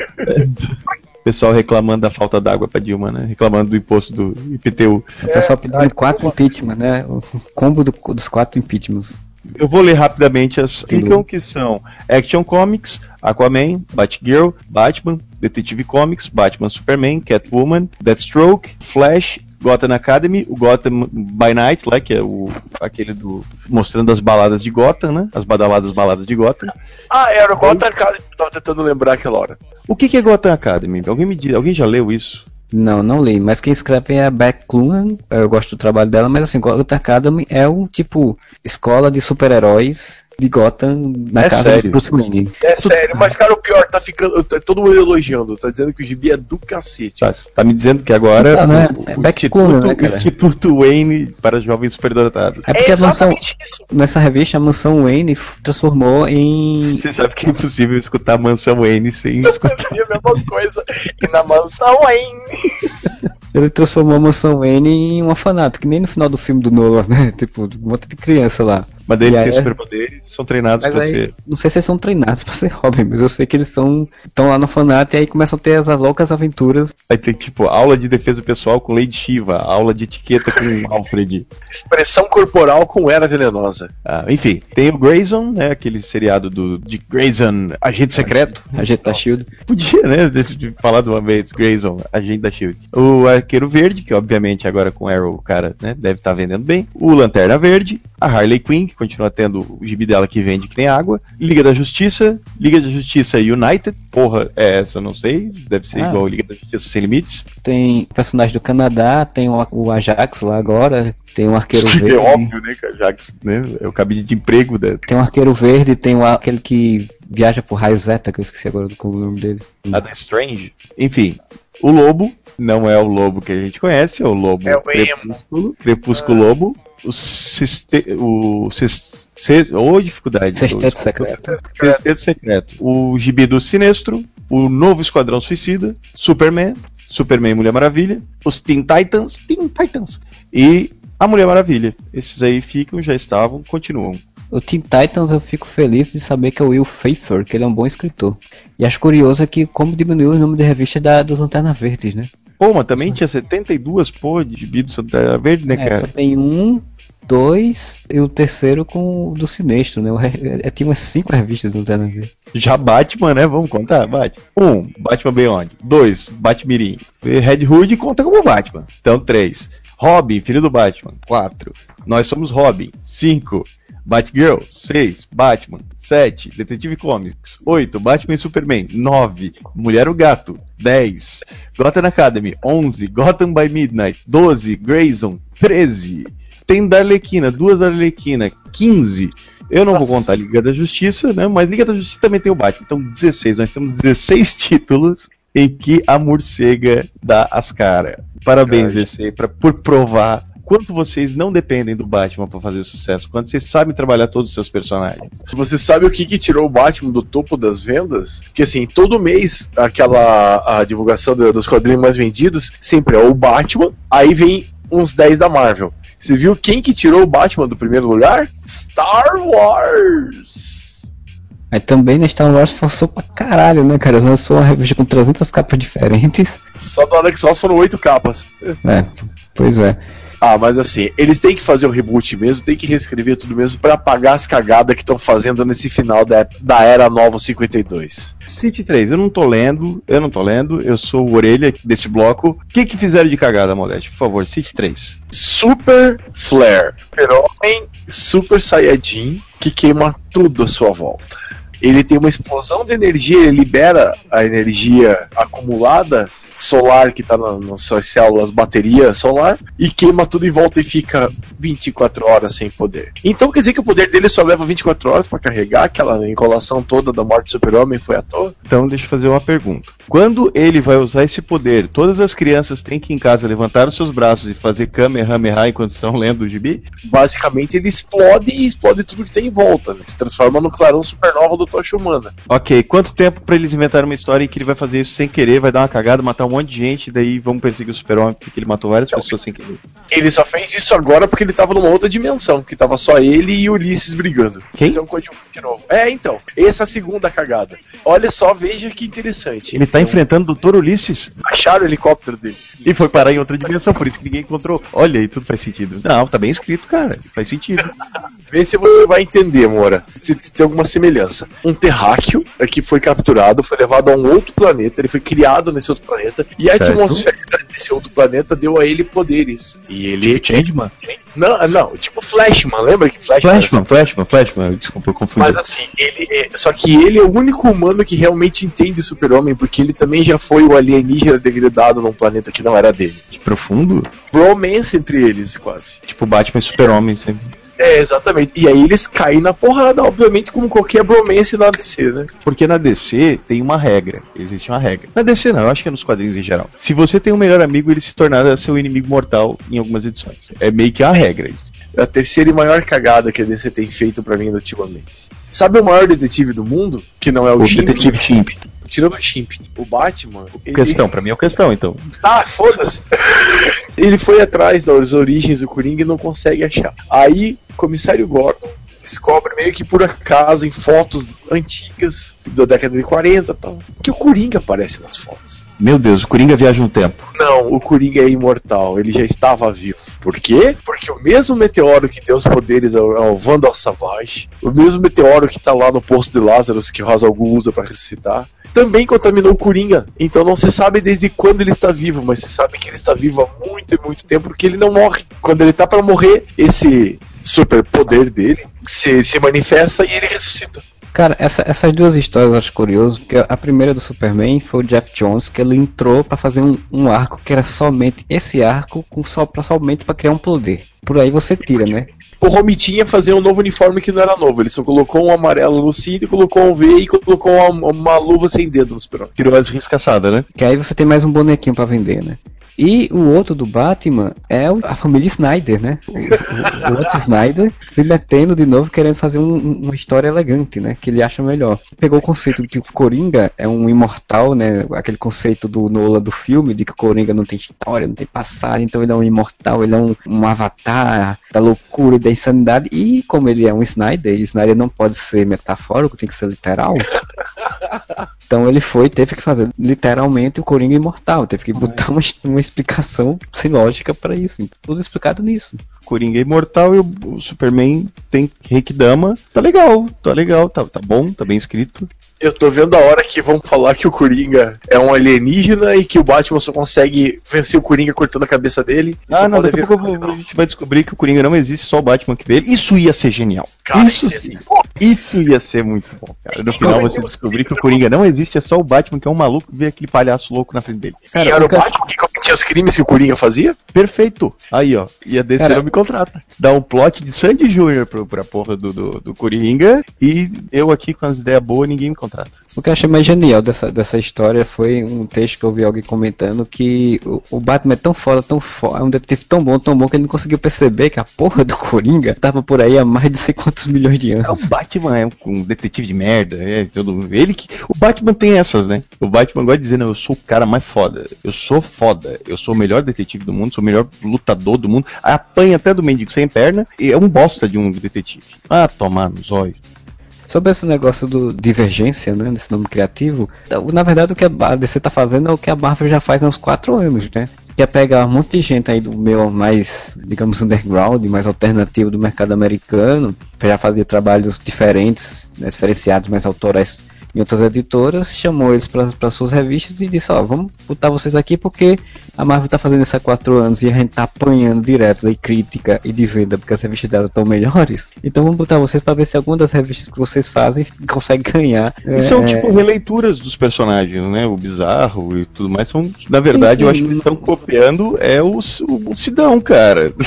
O pessoal reclamando da falta d'água pra Dilma, né? Reclamando do imposto do IPTU. O pessoal pedindo quatro impeachment, né? O combo do- dos quatro impeachments. Eu vou ler rapidamente as ficam que são Action Comics, Aquaman, Batgirl, Batman, Detective Comics, Batman Superman, Catwoman, Deathstroke, Flash, Gotham Academy, o Gotham by Night, lá, que é o aquele do mostrando as baladas de Gotham, né? As badaladas baladas de Gotham. Ah, era o Gotham Academy tava tentando lembrar aquela hora. O que, que é Gotham Academy? Alguém me diz, alguém já leu isso? Não, não li, mas quem escreve é a Beck Clunan, eu gosto do trabalho dela, mas assim, Gotham Academy é um tipo escola de super-heróis de Gotham na É casa sério? de Bruce Wayne. É sério, mas cara, o pior, tá ficando. Tá todo mundo elogiando, tá dizendo que o gibi é do cacete. Tá, tá me dizendo que agora Não, né? o, É o Beck Instituto, Clunan, né, o? Instituto Wayne para jovens superdotados. É porque a mansão, isso. nessa revista, a mansão Wayne transformou em. Você sabe que é impossível escutar a Mansão Wayne sem escutar. Eu a mesma coisa. E na mansão ainda. Ele transformou a mansão Wayne em um orfanato, que nem no final do filme do Nolan, né? Tipo, um monte de criança lá. Mas daí E eles aí têm é- superpoderes são treinados Mas pra aí, ser. não sei se eles são treinados pra ser Robin, mas eu sei que eles são estão lá no orfanato e aí começam a ter as loucas aventuras. Vai ter tipo aula de defesa pessoal com Lady Shiva, aula de etiqueta com Alfred. Expressão corporal com era venenosa. Ah, enfim, tem o Grayson, né? Aquele seriado do de Grayson, agente secreto. A gente da Shield. Podia, né? De, de falar de uma vez, Grayson, agente da Shield. O Arqueiro Verde, que obviamente agora com Arrow o cara né, deve estar vendendo bem. O Lanterna Verde, a Harley Quinn, que continua tendo o gibi dela que vende que nem água. Liga da Justiça, Liga da Justiça United. Porra, é essa, eu não sei. Deve ser Ah. igual Liga da Justiça Sem Limites. Tem personagem do Canadá, tem o, o Ajax lá agora, tem um arqueiro É verde. óbvio, né, que né, é o cabide de emprego da Tem um arqueiro verde, tem o, aquele que viaja por raio zeta, que eu esqueci agora do como é o nome dele. Adam Strange. Enfim, o Lobo não é o Lobo que a gente conhece, é o Lobo É o Crepúsculo. Crepúsculo Lobo. O siste... O ses- Ô, dificuldade. Sexteto secreto. Sexteto Secreto. O Gibi do Sinestro. O novo Esquadrão Suicida. Superman. Superman e Mulher Maravilha. Os Teen Titans. Teen Titans. E a Mulher Maravilha. Esses aí ficam, já estavam, continuam. O Teen Titans eu fico feliz de saber que é o Will Pfeiffer, que ele é um bom escritor. E acho curioso é que como diminuiu o número de revistas da, dos Lanterna Verdes, né? Pô, mas também tinha 72 pô de Gibi do Santa Verde, né, É, cara? só tem um, dois e o terceiro com o do Sinestro, né? Re- é, tinha umas cinco revistas no Terno Verde. Já Batman, né? Vamos contar, Batman. Um, Batman Beyond. Dois, Batmirim. Red Hood conta como Batman. Então, três. Robin, filho do Batman. Quatro. Nós somos Robin. Cinco. Batgirl. Seis. Batman. Sete. Detetive Comics. Oito. Batman e Superman. Nove. Mulher o Gato. Dez. Gotham Academy. Onze. Gotham by Midnight. Doze. Grayson. Treze. Tem da Arlequina. Duas da Arlequina. Quinze. Eu não vou Nossa. contar Liga da Justiça, né? Mas Liga da Justiça também tem o Batman. Então, 16. Nós temos 16 títulos em que a morcega dá as caras. Parabéns. DC, pra, por provar quanto vocês não dependem do Batman pra fazer sucesso, quanto vocês sabem trabalhar todos os seus personagens. Você sabe o que, que tirou o Batman do topo das vendas? Porque assim, todo mês, aquela a divulgação do- dos quadrinhos mais vendidos sempre é o Batman, aí vem uns 10 da Marvel. Você viu quem que tirou o Batman do primeiro lugar? Star Wars! Aí também na Star Wars forçou pra caralho, né, cara? Lançou uma revista com 300 capas diferentes. Só do Alex Ross foram oito capas. É, pois é. Ah, mas assim, eles têm que fazer o reboot mesmo, tem que reescrever tudo mesmo pra apagar as cagadas que estão fazendo nesse final da, da era nova 52. City 3, eu não tô lendo, eu não tô lendo, eu sou o orelha desse bloco. O que que fizeram de cagada, Molete? Por favor, City 3. Super Flare, super-homem, super saiyajin que queima tudo à sua volta. Ele tem uma explosão de energia, ele libera a energia acumulada solar que tá na- nas suas células, bateria solar, e queima tudo em volta e fica 24 horas sem poder. Então quer dizer que o poder dele só leva 24 horas pra carregar, aquela enrolação toda da morte do super-homem foi à toa? Então, deixa eu fazer uma pergunta. Quando ele vai usar esse poder, todas as crianças têm que ir em casa levantar os seus braços e fazer Kamehameha enquanto estão lendo o gibi? Basicamente ele explode e explode tudo que tem em volta, né? se transforma no clarão supernova do Tocha Humana. Ok, quanto tempo pra eles inventarem uma história em que ele vai fazer isso sem querer, vai dar uma cagada, matar um monte de gente, daí vamos perseguir o super-homem porque ele matou várias pessoas sem querer? Ele só fez isso agora porque ele tava numa outra dimensão, que tava só ele e Ulisses brigando. Quem? Isso é um de novo. É, então. Essa é a segunda cagada. Olha só, veja que interessante. Ele tá Então, enfrentando o Dr. Ulisses Acharam o helicóptero dele. e foi parar em outra dimensão, por isso que ninguém encontrou. Olha aí, tudo faz sentido. Não, tá bem escrito, cara. Faz sentido. Vê se você vai entender, Moura. Se tem alguma semelhança. Um terráqueo é que foi capturado, foi levado a um outro planeta, ele foi criado nesse outro planeta, e a Certo. atmosfera desse outro planeta deu a ele poderes. E ele. Changeman? Não, não, tipo Flashman, lembra que Flashman Flashman, Flashman, Flashman. Desculpa, eu confundi. Mas assim, ele é, só que ele é o único humano que realmente entende o super-homem, porque ele também já foi o alienígena degradado num planeta que não era dele. Que profundo. Bromance entre eles, quase. Tipo Batman e Super-Homem. sempre. É, exatamente. E aí eles caem na porrada, obviamente, como qualquer bromance na DC, né? Porque na DC tem uma regra. Existe uma regra. Na DC não, eu acho que é nos quadrinhos em geral. Se você tem um melhor amigo, ele se tornará seu inimigo mortal em algumas edições. É meio que a regra isso. É a terceira e maior cagada que a DC tem feito pra mim ultimamente. Sabe o maior detetive do mundo? Que não é o, O Shimp? Detetive Chimp. Tirando o Chimp. O Batman. ele- Questão, pra mim é o questão, então. Ah, foda-se. Ele foi atrás das origens do Coringa e não consegue achar. Aí, comissário Gordon descobre meio que por acaso em fotos antigas da década de 40 e tal, que o Coringa aparece nas fotos. Meu Deus, o Coringa viaja no tempo. Não, o Coringa é imortal, ele já estava vivo. Por quê? Porque o mesmo meteoro que deu os poderes ao, ao Vandal Savage, o mesmo meteoro que tá lá no poço de Lazarus que Ra's al Ghul usa para ressuscitar, também contaminou o Coringa. Então não se sabe desde quando ele está vivo, mas se sabe que ele está vivo há muito e muito tempo porque ele não morre. Quando ele tá para morrer, esse superpoder dele se, se manifesta e ele ressuscita. Cara, essa- essas duas histórias eu acho curioso, porque a primeira do Superman foi o Jeff Jones, que ele entrou pra fazer um, um arco que era somente esse arco, com só, pra, somente pra criar um poder. Por aí você tira, né? O Romitinha ia fazer um novo uniforme que não era novo. Ele só colocou um amarelo no cinto, colocou um V e colocou uma, uma luva sem dedo no super Tirou as riscaçadas, né? Que aí você tem mais um bonequinho pra vender, né? E o outro do Batman é a família Snyder, né? O, o- o outro Snyder se metendo de novo, querendo fazer um- uma história elegante, né? Que ele acha melhor. Pegou o conceito de que o Coringa é um imortal, né? Aquele conceito do Nola do filme, de que o Coringa não tem história, não tem passado, então ele é um imortal, ele é um, um avatar da loucura e da insanidade. E como ele é um Snyder, e Snyder não pode ser metafórico, tem que ser literal. Então ele foi, teve que fazer literalmente o Coringa imortal, teve que botar uma, uma explicação sem lógica pra isso. Então, tudo explicado nisso. Coringa é imortal e o, o Superman tem Reiki Dama. Tá legal, tá legal, tá, tá bom, tá bem escrito. Eu tô vendo a hora que vão falar que o Coringa é um alienígena e que o Batman só consegue vencer o Coringa cortando a cabeça dele. Ah, não, daqui a pouco vou- a gente vai descobrir que o Coringa não existe, só o Batman que vê ele. Isso ia ser genial. Cara, isso, isso ia ser- isso ia ser muito bom, cara. No final você descobrir que o Coringa não existe, é só o Batman que é um maluco que vê aquele palhaço louco na frente dele. e era o Batman que cometia os crimes que o Coringa fazia? Perfeito. Aí, ó. E a DC Cara- não me contrata. Dá um plot de Sandy Jr. pro, pra porra do, do, do Coringa e eu aqui com as ideias boas, ninguém me contrata. O que eu achei mais genial dessa, dessa história foi um texto que eu vi alguém comentando que o, o Batman é tão foda, tão foda, é um detetive tão bom, tão bom que ele não conseguiu perceber que a porra do Coringa tava por aí há mais de sei quantos milhões de É, o anos. Batman é um, um detetive de merda, é todo. Ele que. O Batman tem essas, né? O Batman gosta de dizer, não, eu sou o cara mais foda. Eu sou foda. Eu sou o melhor detetive do mundo, sou o melhor lutador do mundo. Apanha até do mendigo sem perna e é um bosta de um detetive. Ah, tomar nos olhos. Sobre esse negócio do divergência, né, desse nome criativo, então, na verdade o que a DC tá fazendo é o que a Marvel já faz há uns 4 anos, né? Que é pegar um monte de gente aí do meio mais, digamos, underground, mais alternativo do mercado americano, já fazia trabalhos diferentes, né, diferenciados, mais autorais em outras editoras, chamou eles para suas revistas e disse, ó, vamos botar vocês aqui porque a Marvel tá fazendo isso há quatro anos e a gente tá apanhando direto de crítica e de venda porque as revistas dela estão melhores. Então vamos botar vocês para ver se alguma das revistas que vocês fazem consegue ganhar. E são é, tipo releituras dos personagens, né? O bizarro e tudo mais. São, na verdade, sim. eu acho que eles estão copiando é o, o, o Sidão, cara.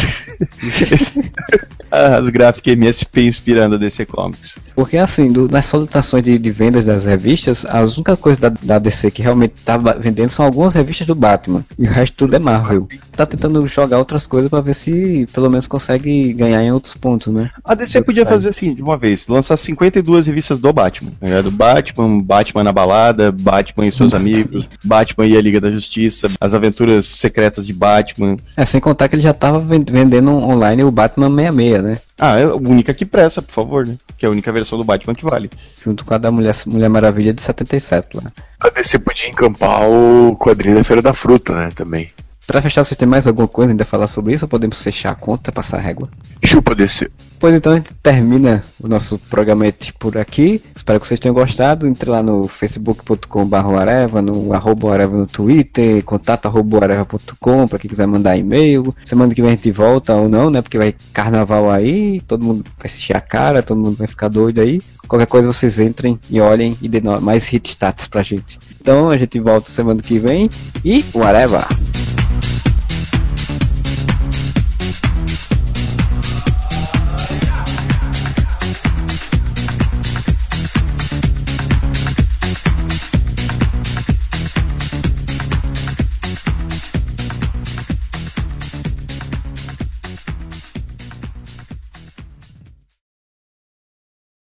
As gráficas MSP inspirando a DC Comics. Porque assim, do- nas solicitações de, de vendas das revistas, a única coisa da, da DC que realmente tava vendendo são algumas revistas do Batman. E o resto tudo é Marvel. Tá tentando jogar outras coisas para ver se pelo menos consegue ganhar em outros pontos, né? A DC podia fazer assim, de uma vez, lançar 52 revistas do Batman. tá ligado? Batman, Batman na balada, Batman e seus amigos, Batman e a Liga da Justiça, as aventuras secretas de Batman. É, sem contar que ele já tava ven- vendendo online o Batman 66, né? Ah, é a única que presta, por favor, né? Que é a única versão do Batman que vale. Junto com a da Mulher, Mulher Maravilha de 77 lá. A DC podia encampar o quadrinho da Feira da Fruta, né, também. Pra fechar, vocês têm mais alguma coisa ainda a falar sobre isso ou podemos fechar a conta, passar a régua? Chupa DC. Pois então a gente termina o nosso programa por aqui. Espero que vocês tenham gostado. Entre lá no facebook.com.br areva, no arroba areva no Twitter, contato arroba areva.com para quem quiser mandar e-mail. Semana que vem a gente volta ou não, né? Porque vai carnaval aí, todo mundo vai se encher a cara, todo mundo vai ficar doido aí. Qualquer coisa vocês entrem e olhem e dêem mais hit stats pra gente. Então a gente volta semana que vem e o Areva!